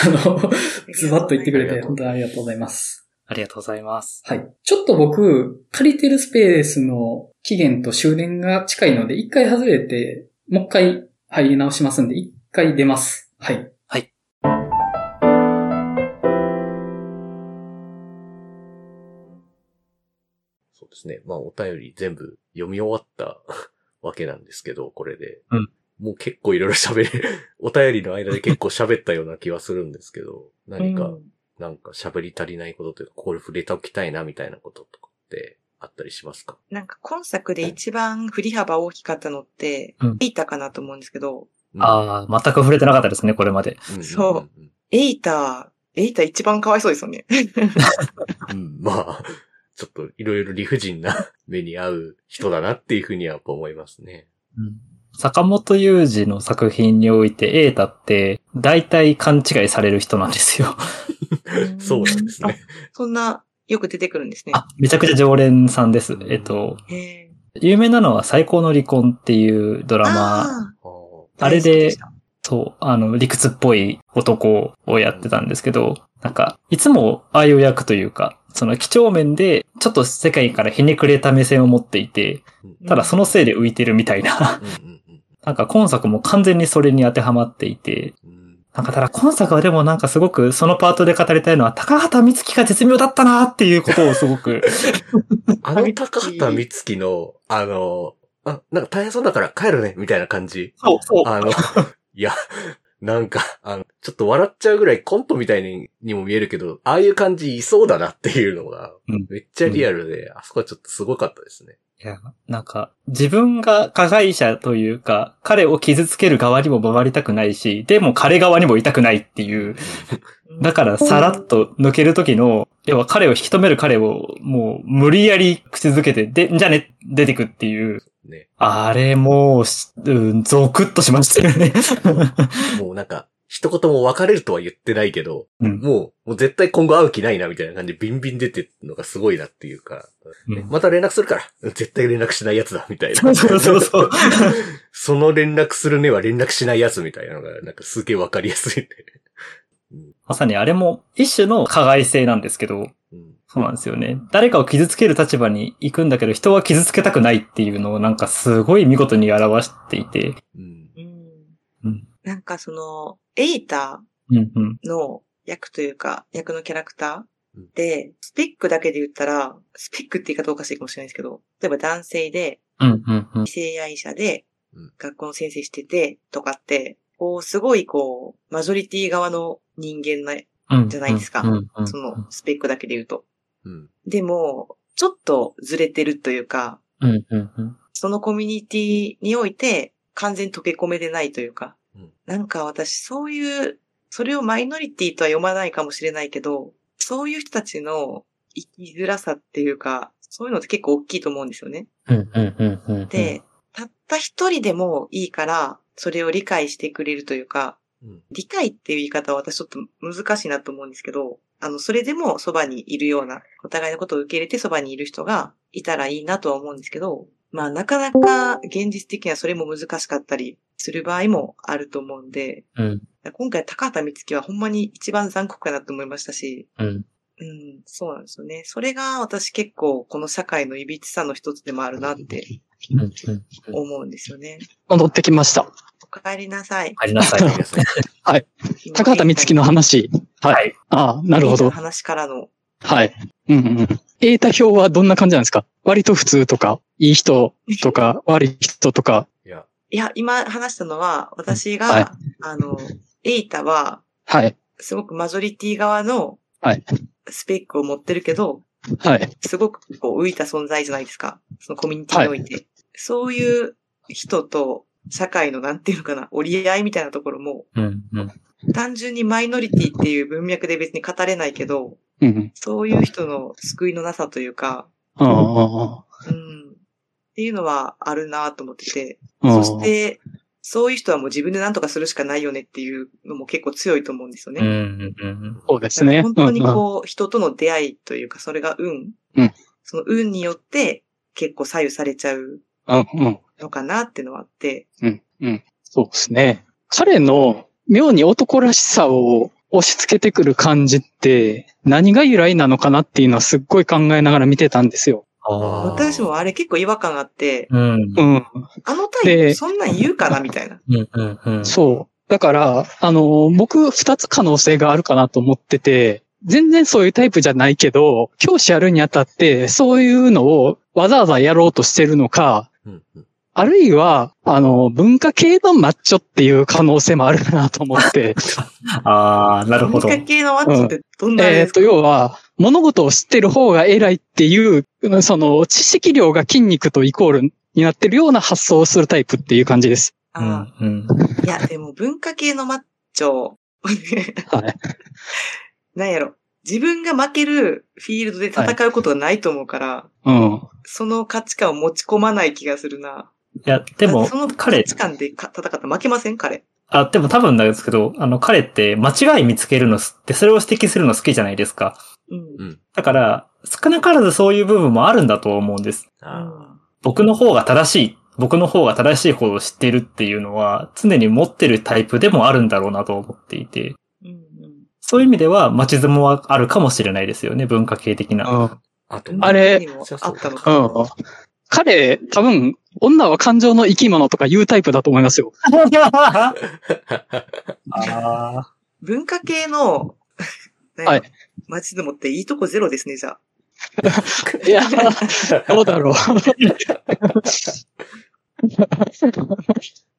あの、ズバッと言ってくれて、本当にありがとうございます。
ありがとうございます。
はい。ちょっと僕、借りてるスペースの期限と終電が近いので、一回外れて、もう一回入り直しますんで、一回出ます。はい。
はい。
そうですね。まあ、お便り全部読み終わった <laughs> わけなんですけど、これで。
うん
もう結構いろいろ喋れ、<laughs> お便りの間で結構喋ったような気はするんですけど、何か、
うん
なんか喋り足りないことというか、これ触れておきたいなみたいなこととかってあったりしますか？
なんか今作で一番振り幅大きかったのって、
うん。
エイタかなと思うんですけど、
ああ、全く触れてなかったですね、これまで。
うん。
そう。
うん
エイタ、エイタ一番かわいそうですよね。<laughs>
うんうんまあ、ちょっといろいろ理不尽な目に遭う人だなっていうふうにはやっぱ思いますね。
うん坂本雄二の作品において、エータって、大体勘違いされる人なんですよ。<laughs>
そうなんですね。
そんな、よく出てくるんですね。
あ、めちゃくちゃ常連さんです。えっと。有名なのは最高の離婚っていうドラマ、
あ
れでそう、あの、理屈っぽい男をやってたんですけど、なんか、いつもああいう役というか、その几帳面で、ちょっと世界からひねくれた目線を持っていて、
ー
ただそのせいで浮いてるみたいな、なんか今作も完全にそれに当てはまっていて、
うん
なんかただ今作はでもなんかすごくそのパートで語りたいのは高畑充希が絶妙だったなっていうことをすごく、<laughs>
あの <laughs> 高畑充希の、あの、あ、なんか大変そうだから帰るね、みたいな感じ。
そうそう。
あの、いや、なんか、あの、ちょっと笑っちゃうぐらいコントみたいににも見えるけど、ああいう感じいそうだなっていうのが
うん、
めっちゃリアルで、あそこはちょっとすごかったですね。
いや、なんか、自分が加害者というか、彼を傷つける側にも回りたくないし、でも彼側にもいたくないっていう、だからさらっと抜ける時の、要は彼を引き止める彼をもう無理やり口づけて、で、じゃあね、出てくっていう、
ね。
あれもうし、うん、ゾクッとしましたよね。
もうなんか、一言も別れるとは言ってないけど、
うん
もう、もう絶対今後会う気ないなみたいな感じでビンビン出てるのがすごいなっていうか、
うん
また連絡するから、絶対連絡しないやつだみたいな。
そうそうそうそう。<laughs>
その連絡するねは連絡しないやつみたいなのが、なんかすげえわかりやすい。
まさにあれも一種の加害性なんですけど、
うん
そうなんですよね。誰かを傷つける立場に行くんだけど、人は傷つけたくないっていうのをなんかすごい見事に表していて。
うん。
なんかその、エイタ
うんうん。
の役というか、役のキャラクタ
うん
ーで、スペックだけで言ったら、スペックって言い方おかしいかもしれないですけど、例えば男性で、
うんうんうん。
異性愛者で
うん、
学校の先生してて、とかって、こう、すごいこう、マジョリティ側の人間な、
うん
じゃないですかその、スペックだけで言うと。
うん。
でも、ちょっとずれてるというか、
うんうんうん。
そのコミュニティにおいて完全に溶け込めてないというか、
うん
なんか私そういう、それをマイノリティとは読まないかもしれないけど、そういう人たちの生きづらさっていうか、そういうのって結構大きいと思うんですよね。で、たった一人でもいいから、それを理解してくれるというか、
うん。
理解っていう言い方は私ちょっと難しいなと思うんですけど、あの、それでもそばにいるような、お互いのことを受け入れてそばにいる人がいたらいいなとは思うんですけど、まあなかなか現実的にはそれも難しかったりする場合もあると思うんで、
うん
今回高畑充希はほんまに一番残酷かなと思いましたし、
うん。
うん、そうなんですよね。それが私結構この社会の歪さの一つでもあるなって。思うんですよね。
戻ってきました。
お帰りなさい。
ありなさい。
皆さん
高畑充希の話。はい。
はい。
ああ、なるほど。
話からの。
はい。うんうん。エータ表はどんな感じなんですか？割と普通とか、いい人とか、悪い人とか。
いや、
今話したのは、私が、
はい
あの、エイタは、
はい。
すごくマジョリティ側の
はい、
スペックを持ってるけど、
はい。
すごくこう浮いた存在じゃないですか。そのコミュニティにおいて。そういう人と社会のなんていうのかな、折り合いみたいなところも、
うんうん。
単純にマイノリティっていう文脈で別に語れないけど、
うんうん。
そういう人の救いのなさというか、
ああ、
うん、っていうのはあるなと思ってて、そして、そういう人はもう自分で何とかするしかないよねっていうのも結構強いと思うんですよね。
うんうんうん。
そうですね。
本当にこう、人との出会いというか、それが運。
うん
その運によって結構左右されちゃう。のかなっていうのはあって。
うん、うん。そうですね。彼の妙に男らしさを押し付けてくる感じって何が由来なのかなっていうのはすっごい考えながら見てたんですよ。
私もあれ結構違和感あって、
うん。
うん。
あのタイ
で
プそんなん言うかなみたいな。
うんうんうん。
そう。だから、あの、僕二つ可能性があるかなと思ってて、全然そういうタイプじゃないけど、教師やるにあたって、そういうのをわざわざやろうとしてるのか、
うんうん。
あるいは、あの、文化系のマッチョっていう可能性もあるかなと思って、<laughs>
ああ、なるほど。
文化系のマッチってどんなあれ
えっと、
ですか、
要は、物事を知ってる方が偉いっていう、その、知識量が筋肉とイコールになってるような発想をするタイプっていう感じです。
うん
あ
うん。
いや、でも文化系のマッチョ、
はい。
なんやろ。自分が負けるフィールドで戦うことがないと思うから、
うん。
その価値観を持ち込まない気がするな。
いや、でも
その、価
彼、
値観でか戦ったら負けません？彼。
あ、でも多分なんですけど、あの、彼って間違い見つけるのって、それを指摘するの好きじゃないですか。
うん。
うん。
だから、少なからずそういう部分もあるんだと思うんです。
あ
僕の方が正しい、僕の方が正しいことを知っているっていうのは、常に持ってるタイプでもあるんだろうなと思っていて、
うんうん
そういう意味では、町相撲はあるかもしれないですよね、文化系的な。
うん。
あ。あと、
あれ
あったの
う
か。
ん。彼、多分、女は感情の生き物とか言うタイプだと思いますよ。<laughs>
あ
文化系の、
はい。
街でもっていいとこゼロですね、じゃあ。
いや、どうだろう。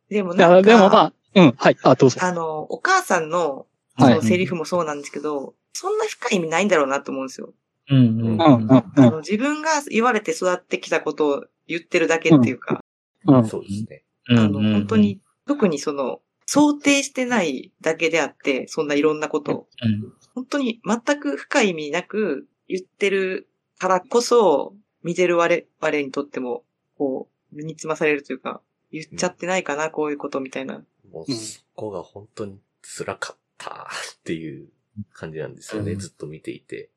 でもなんか、
でもまあ、うん、はい、あ、どうぞ。
あの、お母さんの、そ
はい
のセリフもそうなんですけど、そんな深い意味ないんだろうなと思うんですよ。
ーうんうん
うん、うん、うん
あの、自分が言われて育ってきたことを言ってるだけっていうか、
うん。
そうですね。
あの、本当。に、特にその、想定してないだけであって、そんないろんなことを、
うん
本当に全く深い意味なく言ってるからこそ、見てる我々にとっても、こう、身につまされるというか、言っちゃってないかな、こういうことみたいな。
も
う
うんそこが本当に辛かったっていう感じなんですよね、
うん
ずっと見ていて。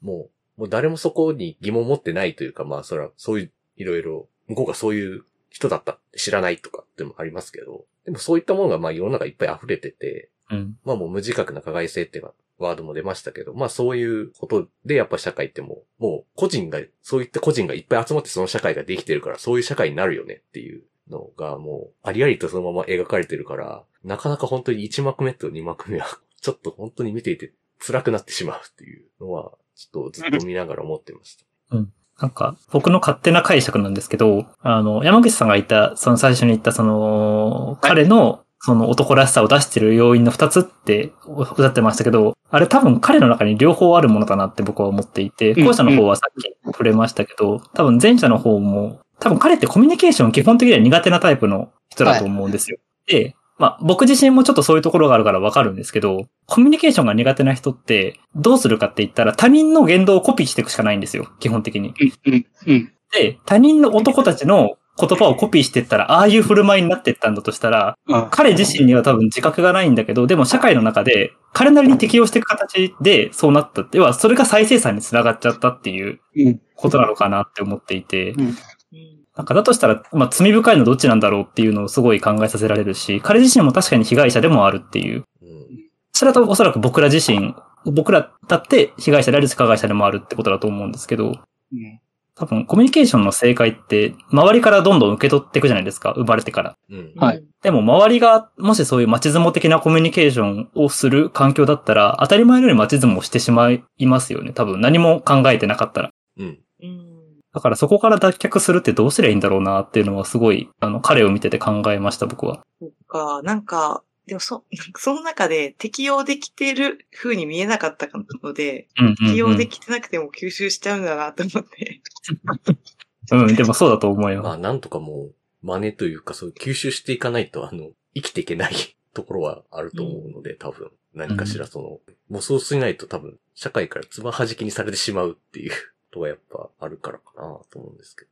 もう、もう誰もそこに疑問持ってないというか、まあそれはそういう、いろいろ、向こうがそういう人だったって知らないとかってのもありますけど、でもそういったものがまあ世の中いっぱい溢れてて、
うん。
まあもう無自覚な加害性っていうかワードも出ましたけど、まあそういうことでやっぱ社会ってもう、もう個人が、そういった個人がいっぱい集まってその社会ができてるから、そういう社会になるよねっていうのがもう、ありありとそのまま描かれてるから、なかなか本当に1幕目と2幕目は、<laughs> ちょっと本当に見ていて辛くなってしまうっていうのは、ちょっとずっと見ながら思ってました。
なんか、僕の勝手な解釈なんですけど、あの、山口さんが言った、その最初に言った、その、彼の、その男らしさを出してる要因の二つっておっしゃってましたけど、あれ多分彼の中に両方あるものだなって僕は思っていて、
うん
後者の方はさっき触れましたけど、多分前者の方も、多分彼ってコミュニケーション基本的には苦手なタイプの人だと思うんですよ。で、まあ僕自身もちょっとそういうところがあるからわかるんですけど、コミュニケーションが苦手な人ってどうするかって言ったら他人の言動をコピーしていくしかないんですよ、基本的に。
うん、うん、うん。
で、他人の男たちの言葉をコピーしていったら、ああいう振る舞いになっていったんだとしたら、
うん
彼自身には多分自覚がないんだけど、でも社会の中で、彼なりに適応していく形でそうなった。では、それが再生産につながっちゃったっていう
うん
ことなのかなって思っていて、
うん
なんかだとしたら、まあ、罪深いのどっちなんだろうっていうのをすごい考えさせられるし、彼自身も確かに被害者でもあるっていう。
うん。
それはおそらく僕ら自身、僕らだって被害者であるし加害者でもあるってことだと思うんですけど、
うん
多分コミュニケーションの正解って、周りからどんどん受け取っていくじゃないですか、生まれてから。
うん。
はい。
でも周りが、もしそういう街相撲的なコミュニケーションをする環境だったら、当たり前のように街相撲をしてしまいますよね。多分何も考えてなかったら。
うん。
うん
だからそこから脱却するってどうすりゃいいんだろうなっていうのはすごい、あの、彼を見てて考えました、僕は。
そっか、なんか、でもそ、その中で適用できてる風に見えなかったので、
うんうん、うん。
適用できてなくても吸収しちゃうんだなと思って。<laughs>
うん、でもそうだと思うよ。
まあなんとかもう、真似というかそう吸収していかないと、あの、生きていけないところはあると思うので、多分。何かしらその、もうそうしないと多分、社会からつば弾きにされてしまうっていうことがやっぱあるからかなと思うんですけど。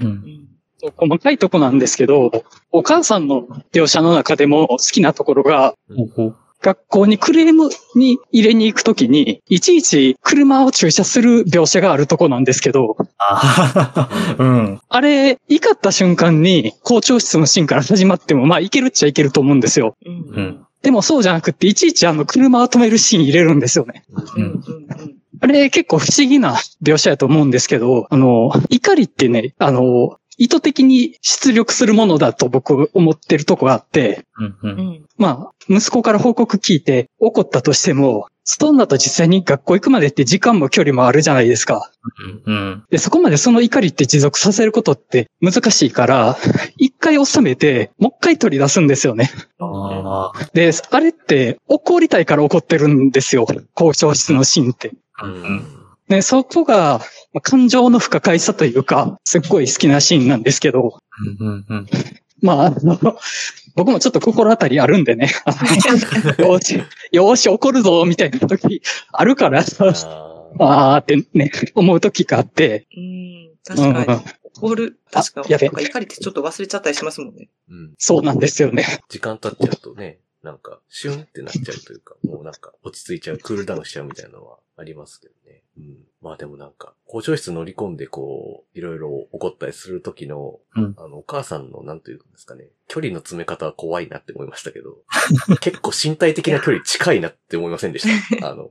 う。
うんん
細かいとこなんですけど、お母さんの描写の中でも好きなところが、
ほうほう
学校にクレームに入れに行くときに、いちいち車を駐車する描写があるとこなんですけど、
あーうん。
あれ、怒った瞬間に校長室のシーンから始まっても、まあいけるっちゃいけると思うんですよ。
うん
うん。
でもそうじゃなくって、いちいちあの車を止めるシーン入れるんですよね。
うんうんうん
あれ結構不思議な描写やと思うんですけど、あの、怒りってね、あの、意図的に出力するものだと僕思ってるとこがあって、
うん。う。
うんん
まあ、息子から報告聞いて怒ったとしても、ストーンだと実際に学校行くまでって時間も距離もあるじゃないですか。
うん。
で、そこまでその怒りって持続させることって難しいから、一回収めて、もう一回取り出すんですよね。
ああ。
で、あれって怒りたいから怒ってるんですよ。校長室のシーンって。
うん。
ね、そこが、まあ感情の不可解さというか、すっごい好きなシーンなんですけど、
うん。うん。
まあ、あの、<laughs>
僕もちょっと心当たりあるんでね。<laughs> よーし、よーし、怒るぞ、みたいな時あるから、
あー <laughs>
あーってね、思う時があって。
うん。確かに。怒る、確か
あやべ
なんか怒りってちょっと忘れちゃったりしますもんね。
うん。
そうなんですよね。
時間経っちゃうとね、なんか、シュンってなっちゃうというか、もうなんか、落ち着いちゃう、クールダウンしちゃうみたいなのはありますけどね。うん。まあでもなんか、校長室乗り込んでこう、いろいろ怒ったりする時の、
うん
あの、お母さんの、なんというんですかね、距離の詰め方は怖いなって思いましたけど、<laughs> 結構身体的な距離近いなって思いませんでした？<laughs> あの、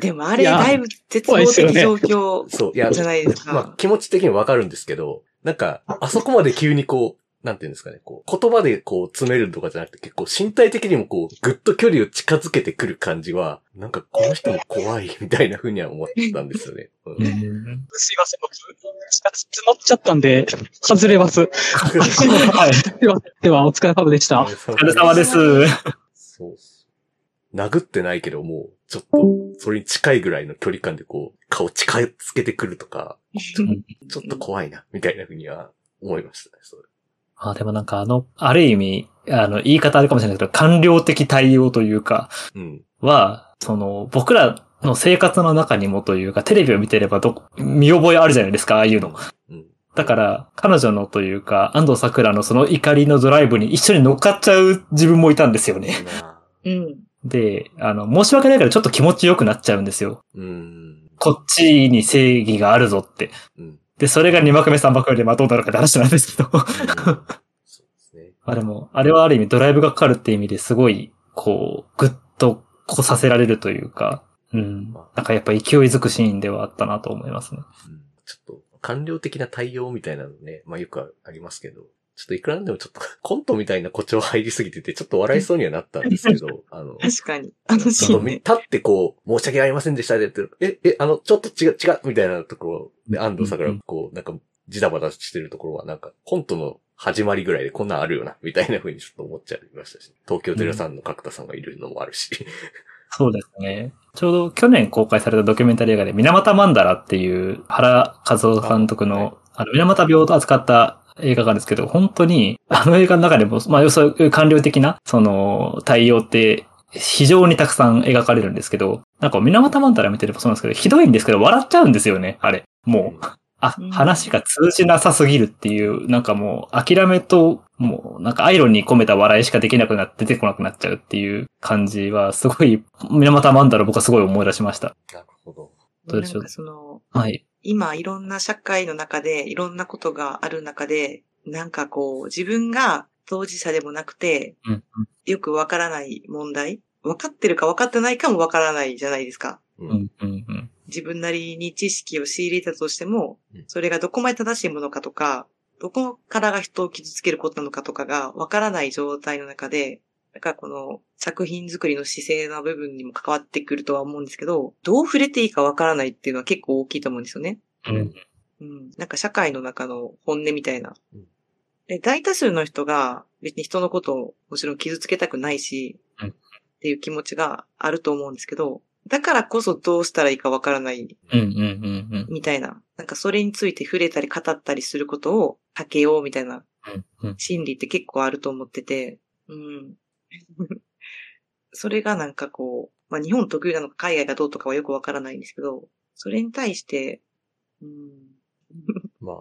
でもあれ、だいぶ絶望的状況
そう、いや、
じゃないですか。
まあ気持ち的にわかるんですけど、なんか、あそこまで急にこう、なんていうんですかね、こう、言葉でこう詰めるとかじゃなくて結構身体的にもこう、ぐっと距離を近づけてくる感じは、なんかこの人も怖いみたいな風には思ったんですよね。うん
すいません、僕、乗っちゃったんで、外れます。はい。では、では、お疲れ様でした。
お
お疲れ様です。
そう。殴ってないけどもう、ちょっと、それに近いぐらいの距離感でこう、顔近づけてくるとか、<laughs> ちょっと怖いな、みたいな風には思いましたね、それ。
あでもなんかあの、ある意味、あの、言い方あるかもしれないけど、官僚的対応というか、
うん。
は、その、僕らの生活の中にもというか、テレビを見てればど、見覚えあるじゃないですか、ああいうの。
うん。
だから、彼女のというか、安藤桜のその怒りのドライブに一緒に乗っかっちゃう自分もいたんですよね。
な
うん。
で、あの、申し訳ないからちょっと気持ちよくなっちゃうんですよ。
うん。
こっちに正義があるぞって。
うん。
で、それが2幕目3幕目でまあどうなるかって話なんですけど。
そうですね。
まあでも、あれはある意味ドライブがかかるって意味ですごい、こう、ぐっとこさせられるというか、うん。なんかやっぱ勢いづくシーンではあったなと思いますね。
うんちょっと、官僚的な対応みたいなのね、まあよくありますけど、ちょっといくらなんでもちょっと <laughs> コントみたいな誇張入りすぎてて、ちょっと笑いそうにはなったんですけど、あの、
確かに。あの
ちょっとみ
シーンね。
立ってこう、申し訳ありませんでしたって言って、え、え、あの、ちょっと違う、違う、みたいなところで、安藤桜がこう、なんか、ジダバダしてるところは、なんか、コントの始まりぐらいでこんなんあるよな、みたいな風にちょっと思っちゃいましたし、東京テレさんの角田さんがいるのもあるし。
そうですね。ちょうど去年公開されたドキュメンタリー映画で、水俣マンダラっていう原和夫監督の、あの、水俣病を扱った映画があるんですけど、本当に、あの映画の中でも、まあ、要するに官僚的な、その、対応って、非常にたくさん描かれるんですけど、なんか、水俣マンダラ見てればそうなんですけど、ひどいんですけど、笑っちゃうんですよね、あれ。もう。あ
うん、
話が通じなさすぎるっていう、なんかもう、諦めと、もう、なんかアイロンに込めた笑いしかできなくなって出てこなくなっちゃうっていう感じは、すごい、水俣マンダラ僕はすごい思い出しました。
なるほど。
どうでしょう？
その、
はい。
今いろんな社会の中でいろんなことがある中で、なんかこう自分が当事者でもなくて、
うん。
よくわからない問題分かってるか分かってないかも分からないじゃないですか。
う。
うんん。うん。うん。
自分なりに知識を仕入れたとしても
うん、
それがどこまで正しいものかとか、どこからが人を傷つけることなのかとかが分からない状態の中で、だからこの作品作りの姿勢の部分にも関わってくるとは思うんですけど、どう触れていいか分からないっていうのは結構大きいと思うんですよね。
うん。
うん。なんか社会の中の本音みたいな
うん。
で、大多数の人が別に人のことをもちろん傷つけたくないし、
うん
っていう気持ちがあると思うんですけど、だからこそどうしたらいいかわからない
うん。うん。うん。
みたいな、なんかそれについて触れたり語ったりすることを避けようみたいな
うん。
心理って結構あると思ってて、うん。<laughs> それがなんかこう、まあ日本特有なのか海外がどうとかはよくわからないんですけど、それに対して、うん、
まあ、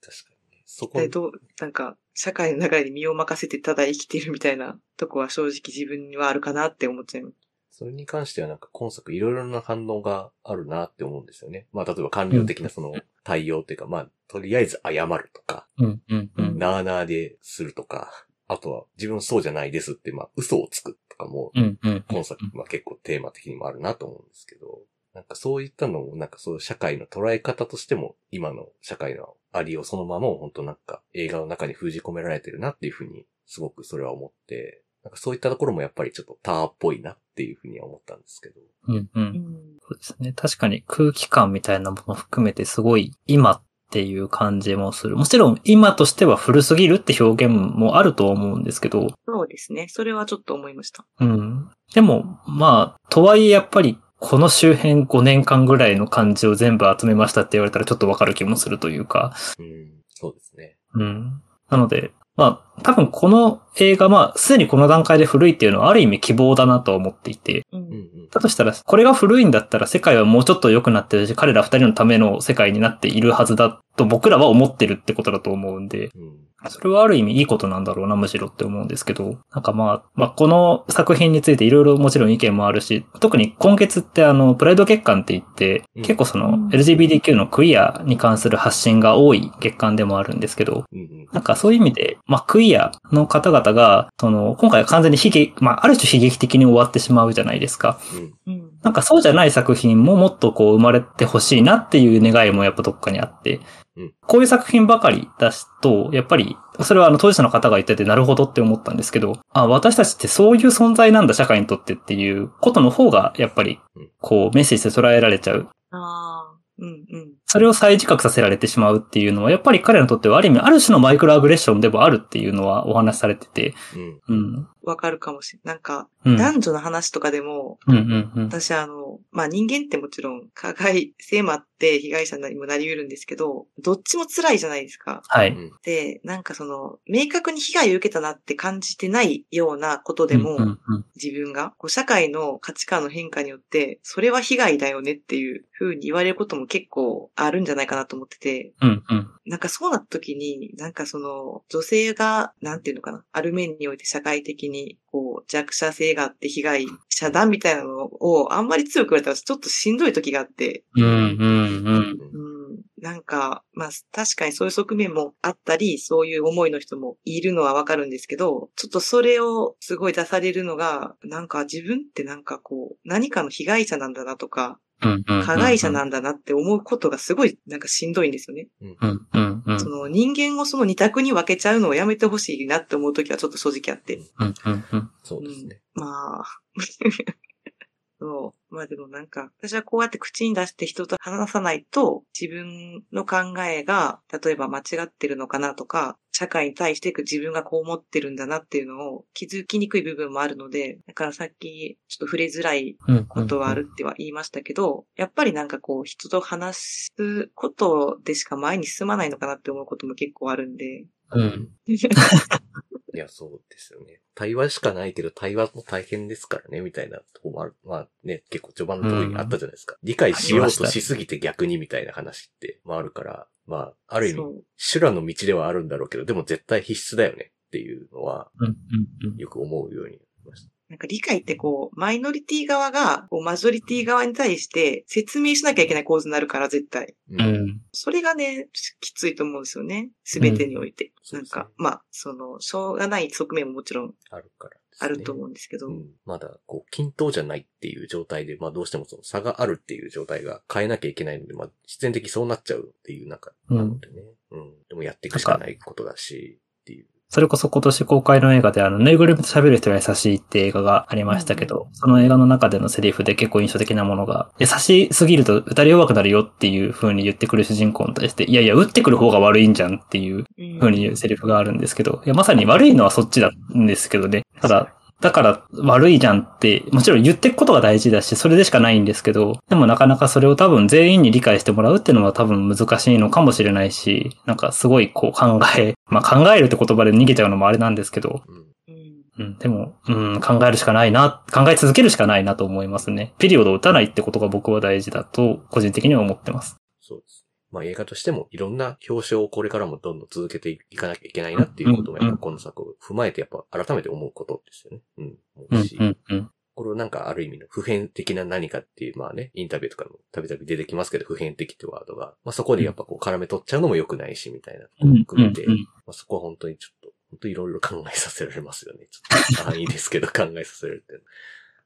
確かにね。そこ
で、どう、なんか、社会の流れに身を任せてただ生きてるみたいな <laughs> とこは正直自分にはあるかなって思っちゃいます。
それに関してはなんか今作いろいろな反応があるなって思うんですよね。まあ例えば官僚的なその対応っていうか、まあとりあえず謝るとか、
うん。うん。うん。
なーなーでするとか、あとは自分そうじゃないですって、まあ嘘をつくとかも、
うん。うん。
今作、まあ結構テーマ的にもあるなと思うんですけど、なんかそういったのもなんかそういう社会の捉え方としても今の社会のありをそのままを本当なんか映画の中に封じ込められてるなっていうふうにすごくそれは思って、なんかそういったところもやっぱりちょっとターっぽいなっていうふうには思ったんですけど。
うん。う。
うんん。
そうですね。確かに空気感みたいなものも含めてすごい今っていう感じもする。もちろん今としては古すぎるって表現もあると思うんですけど、
そうですね。それはちょっと思いました。
うん。でも、まあ、とはいえやっぱりこの周辺5年間ぐらいの感じを全部集めましたって言われたらちょっとわかる気もするというか、
うん、そうですね。
うん。なので、まあ、多分この映画、まあ、すでにこの段階で古いっていうのはある意味希望だなと思っていて、
うん。
だとしたら、これが古いんだったら世界はもうちょっと良くなってるし、彼ら二人のための世界になっているはずだと僕らは思ってるってことだと思うんで、
うん。
それはある意味いいことなんだろうな、むしろって思うんですけど、なんかまあ、まあこの作品についていろいろもちろん意見もあるし、特に今月ってあの、プライド月間って言って、
うん。
結構その
うん
LGBTQ のクイアに関する発信が多い月間でもあるんですけど、
うんうん。
なんかそういう意味で、まあ、クイアの方々が、その、今回は完全に悲劇、まあ、ある種悲劇的に終わってしまうじゃないですか。
うん
うん。
なんかそうじゃない作品ももっとこう生まれてほしいなっていう願いもやっぱどっかにあって
うん、
こういう作品ばかり出すと、やっぱり、それはあの当事者の方が言っててなるほどって思ったんですけど、あ、私たちってそういう存在なんだ社会にとってっていうことの方が、やっぱり
うん、
こうメッセージで捉えられちゃう。
ああ、うんうん。
それを再自覚させられてしまうっていうのは、やっぱり彼らにとってはある意味、ある種のマイクロアグレッションでもあるっていうのはお話しされてて、
うん。
うん。
わかるかもしれない。なんか、
うん。
男女の話とかでも、
うんうんうん。
私あの、まあ、人間ってもちろん、加害性もあって被害者にもなり得るんですけど、どっちも辛いじゃないですか。
はい。
うん
で、なんかその、明確に被害を受けたなって感じてないようなことでも、
うんうんうん
自分が、こう社会の価値観の変化によって、それは被害だよねっていう風に言われることも結構あるんじゃないかなと思ってて、
うんうん。
なんかそうなった時に、なんかその、女性が、なんていうのかな、ある面において社会的に、こう、弱者性があって被害者だみたいなのをあんまり強く言われたらちょっとしんどい時があって、
うんうんうん。
うん、なんか、まあ確かにそういう側面もあったり、そういう思いの人もいるのはわかるんですけど、ちょっとそれをすごい出されるのが、なんか自分ってなんかこう、何かの被害者なんだなとか。加害者なんだなって思うことがすごいなんかしんどいんですよね。その人間をその二択に分けちゃうのをやめてほしいなって思うときはちょっと正直あって。
そうですね。
まあ。そう。まあでもなんか、私はこうやって口に出して人と話さないと、自分の考えが、例えば間違ってるのかなとか、社会に対して自分がこう思ってるんだなっていうのを気づきにくい部分もあるので、だからさっきちょっと触れづらい
うん。
ことはあるっては言いましたけど、やっぱりなんかこう人と話すことでしか前に進まないのかなって思うことも結構あるんで。
うん。<laughs>
いや、そうですよね。対話しかないけど、対話も大変ですからね、みたいなとこもある。まあね、結構序盤のところにあったじゃないですか。理解しようとしすぎて逆にみたいな話って、まああるから、まあ、ある意味修羅の道ではあるんだろうけど、でも絶対必須だよねっていうのは、
うんうん
よく思うようになりました。
なんか理解ってこう、マイノリティ側が、こうマジョリティ側に対して説明しなきゃいけない構図になるから、絶対。
う
うん。うん。
それがね、きついと思うんですよね。すべてにおいて。
うん
なんか、
そうですね
まあ、その、しょうがない側面ももちろん
あるから
あると思うんですけど。
うん、まだ、こう、均等じゃないっていう状態で、まあどうしてもその差があるっていう状態が変えなきゃいけないので、まあ必然的にそうなっちゃうっていう中なのでね。うん。でもやっていくしかないことだし、っていう。
それこそ今年公開の映画であの、ぬいぐるみと喋る人が優しいって映画がありましたけど、その映画の中でのセリフで結構印象的なものが、優しすぎると打たれ弱くなるよっていう風に言ってくる主人公に対して、いやいや、打ってくる方が悪いんじゃんっていう
うん
風に言うセリフがあるんですけど、いや、まさに悪いのはそっちなんですけどね。ただ、だから悪いじゃんって、もちろん言っていくことが大事だし、それでしかないんですけど、でもなかなかそれを多分全員に理解してもらうっていうのは多分難しいのかもしれないし、なんかすごいこう考え、<laughs> まあ考えるって言葉で逃げちゃうのもあれなんですけど、
うん。
でも、うん、考えるしかないな、考え続けるしかないなと思いますね。ピリオドを打たないってことが僕は大事だと、個人的には思ってます。
そうです。まあ映画としてもいろんな表彰をこれからもどんどん続けていかなきゃいけないなっていうこともやっぱこの作を踏まえてやっぱ改めて思うことですよね。うん。思
う
し。これをなんかある意味の普遍的な何かっていう、まあね、インタビューとかもたびたび出てきますけど、普遍的ってワードが、まあそこでやっぱこう絡め取っちゃうのも良くないし、みたいなことも含めて、まあそこは本当にちょっと、本当いろいろ考えさせられますよね。ちょっと範囲ですけど考えさせられて。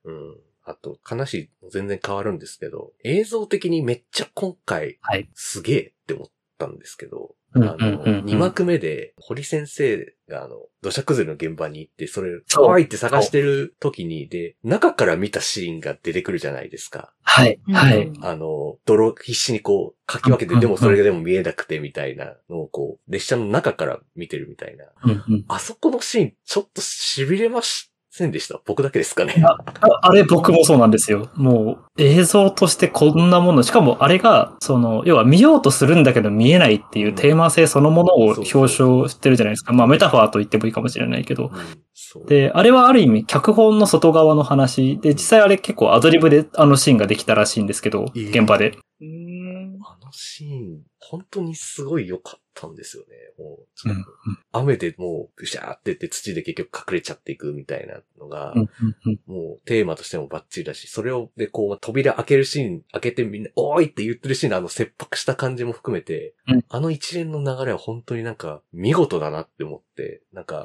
うん。あと、話全然変わるんですけど、映像的にめっちゃ今回、
はい
すげえって思ったんですけど、
うん
あの、
うんうんうん
2幕目で、堀先生があの、土砂崩れの現場に行って、それ、怖いって探してる時に、で、中から見たシーンが出てくるじゃないですか。
はい、はい。
うん
あの、泥必死にこう、かき分けて、でもそれがでも見えなくてみたいなのをこう、列車の中から見てるみたいな。
うんうん
あそこのシーン、ちょっと痺れましせんでした？僕だけですかね？
ああれ僕もそうなんですよ。もう映像としてこんなもの、しかもあれが、その、要は見ようとするんだけど見えないっていうテーマ性そのものを表彰してるじゃないですか。まあメタファーと言ってもいいかもしれないけど。で、あれはある意味脚本の外側の話で、実際あれ結構アドリブであのシーンができたらしいんですけど、
えー
現場で。
うーん。
あのシーン、本当にすごい良かったんですよね。もう、
うん
雨でもう、ブシャーってって土で結局隠れちゃっていくみたいなのが、もうテーマとしてもバッチリだし、それをでこう扉開けるシーン、開けてみんな、おーいって言ってるシーンのあの切迫した感じも含めて、
うん
あの一連の流れは本当になんか見事だなって思って、なんか、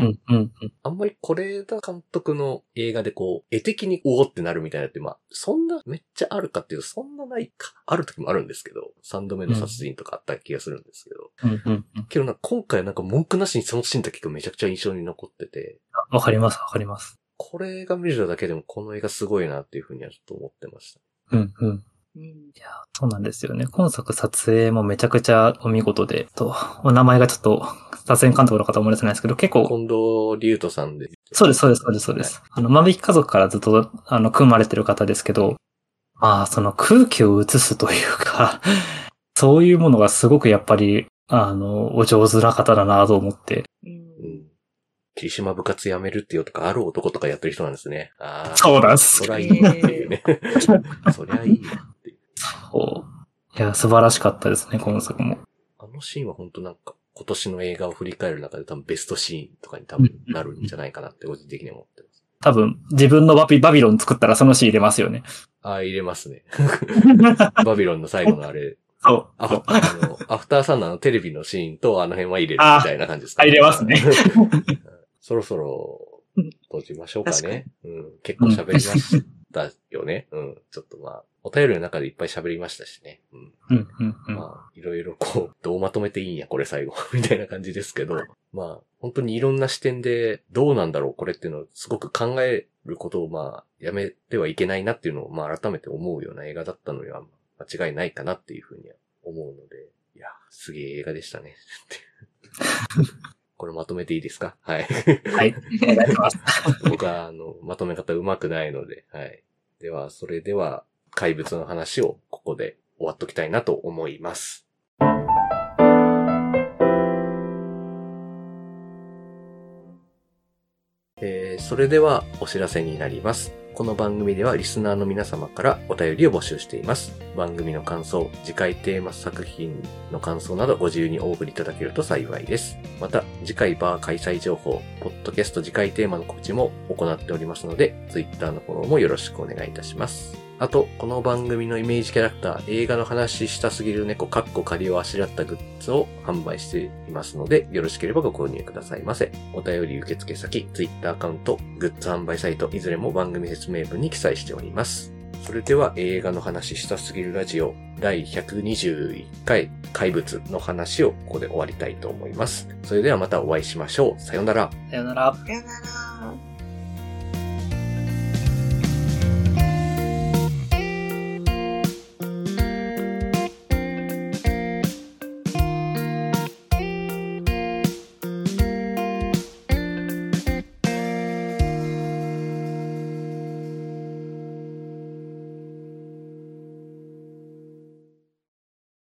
あんまり是枝監督の映画でこう、絵的におおってなるみたいなって、まあ、そんなめっちゃあるかっていうと、そんなないか。ある時もあるんですけど、三度目の殺人とかあった気がするんですけど。けどな今回なんか文句なしにそのシーンだけがめちゃくちゃ印象に残ってて、
わかります、わかります。
これが見るだけでもこの映画すごいなっていうふうにはちょっと思ってました。
うんうん。
うん。
いや、そうなんですよね。今作撮影もめちゃくちゃお見事で、と、お名前がちょっと、撮影監督の方思い出せないですけど、結構、
近藤龍斗さんで。
そうです、そうです、そうです、そうです。あの、万引き家族からずっと、あの、組まれてる方ですけど、まあ、その空気を映すというか、<laughs> そういうものがすごくやっぱり、あの、お上手な方だなと思って。
うん
うん。霧島部活辞めるってよとか、ある男とかやってる人なんですね。ああ。
そうなんです
そりゃいいなっていうね。<laughs> そりゃいいなっていう。
そう。いや、素晴らしかったですね、今作も。
あのシーンは本当なんか、今年の映画を振り返る中で多分ベストシーンとかに多分なるんじゃないかなって個人的には思ってます。
多分、自分のバビバビロン作ったらそのシーン入れますよね。
ああ、入れますね。<laughs> バビロンの最後のあれ、
そう。
あの、アフターサンのあのテレビのシーンとあの辺は入れるみたいな感じですか、
あ入れますね。<laughs>
そろそろ閉じましょうかね。うん、結構喋りましたよね。うん、ちょっとまあ、お便りの中でいっぱい喋りましたしね。うん。
うん、うん、うん。
まあ、いろいろこう、どうまとめていいんや、これ最後。みたいな感じですけど、まあ、本当にいろんな視点で、どうなんだろう、これっていうのをすごく考えることを、まあ、やめてはいけないなっていうのを、まあ、改めて思うような映画だったのには、間違いないかなっていうふうには思うので、いや、すげえ映画でしたね。これまとめていいですか？はい。
はい。お願いします。
僕は、あの、まとめ方上手くないので、はい。では、それでは、怪物の話をここで終わっときたいなと思います。えーそれではお知らせになります。この番組ではリスナーの皆様からお便りを募集しています。番組の感想、次回テーマ作品の感想などご自由にお送りいただけると幸いです。また、次回バー開催情報、ポッドキャスト次回テーマの告知も行っておりますので、Twitter のフォローもよろしくお願いいたします。あと、この番組のイメージキャラクター、映画の話したすぎる猫、カッコ仮をあしらったグッズを販売していますので、よろしければご購入くださいませ。お便り受付先、Twitter アカウント、グッズ販売サイト、いずれも番組説明文に記載しております。それでは映画の話したすぎるラジオ第121回怪物の話をここで終わりたいと思います。それではまたお会いしましょう。さようなら。
さよなら。
さよなら。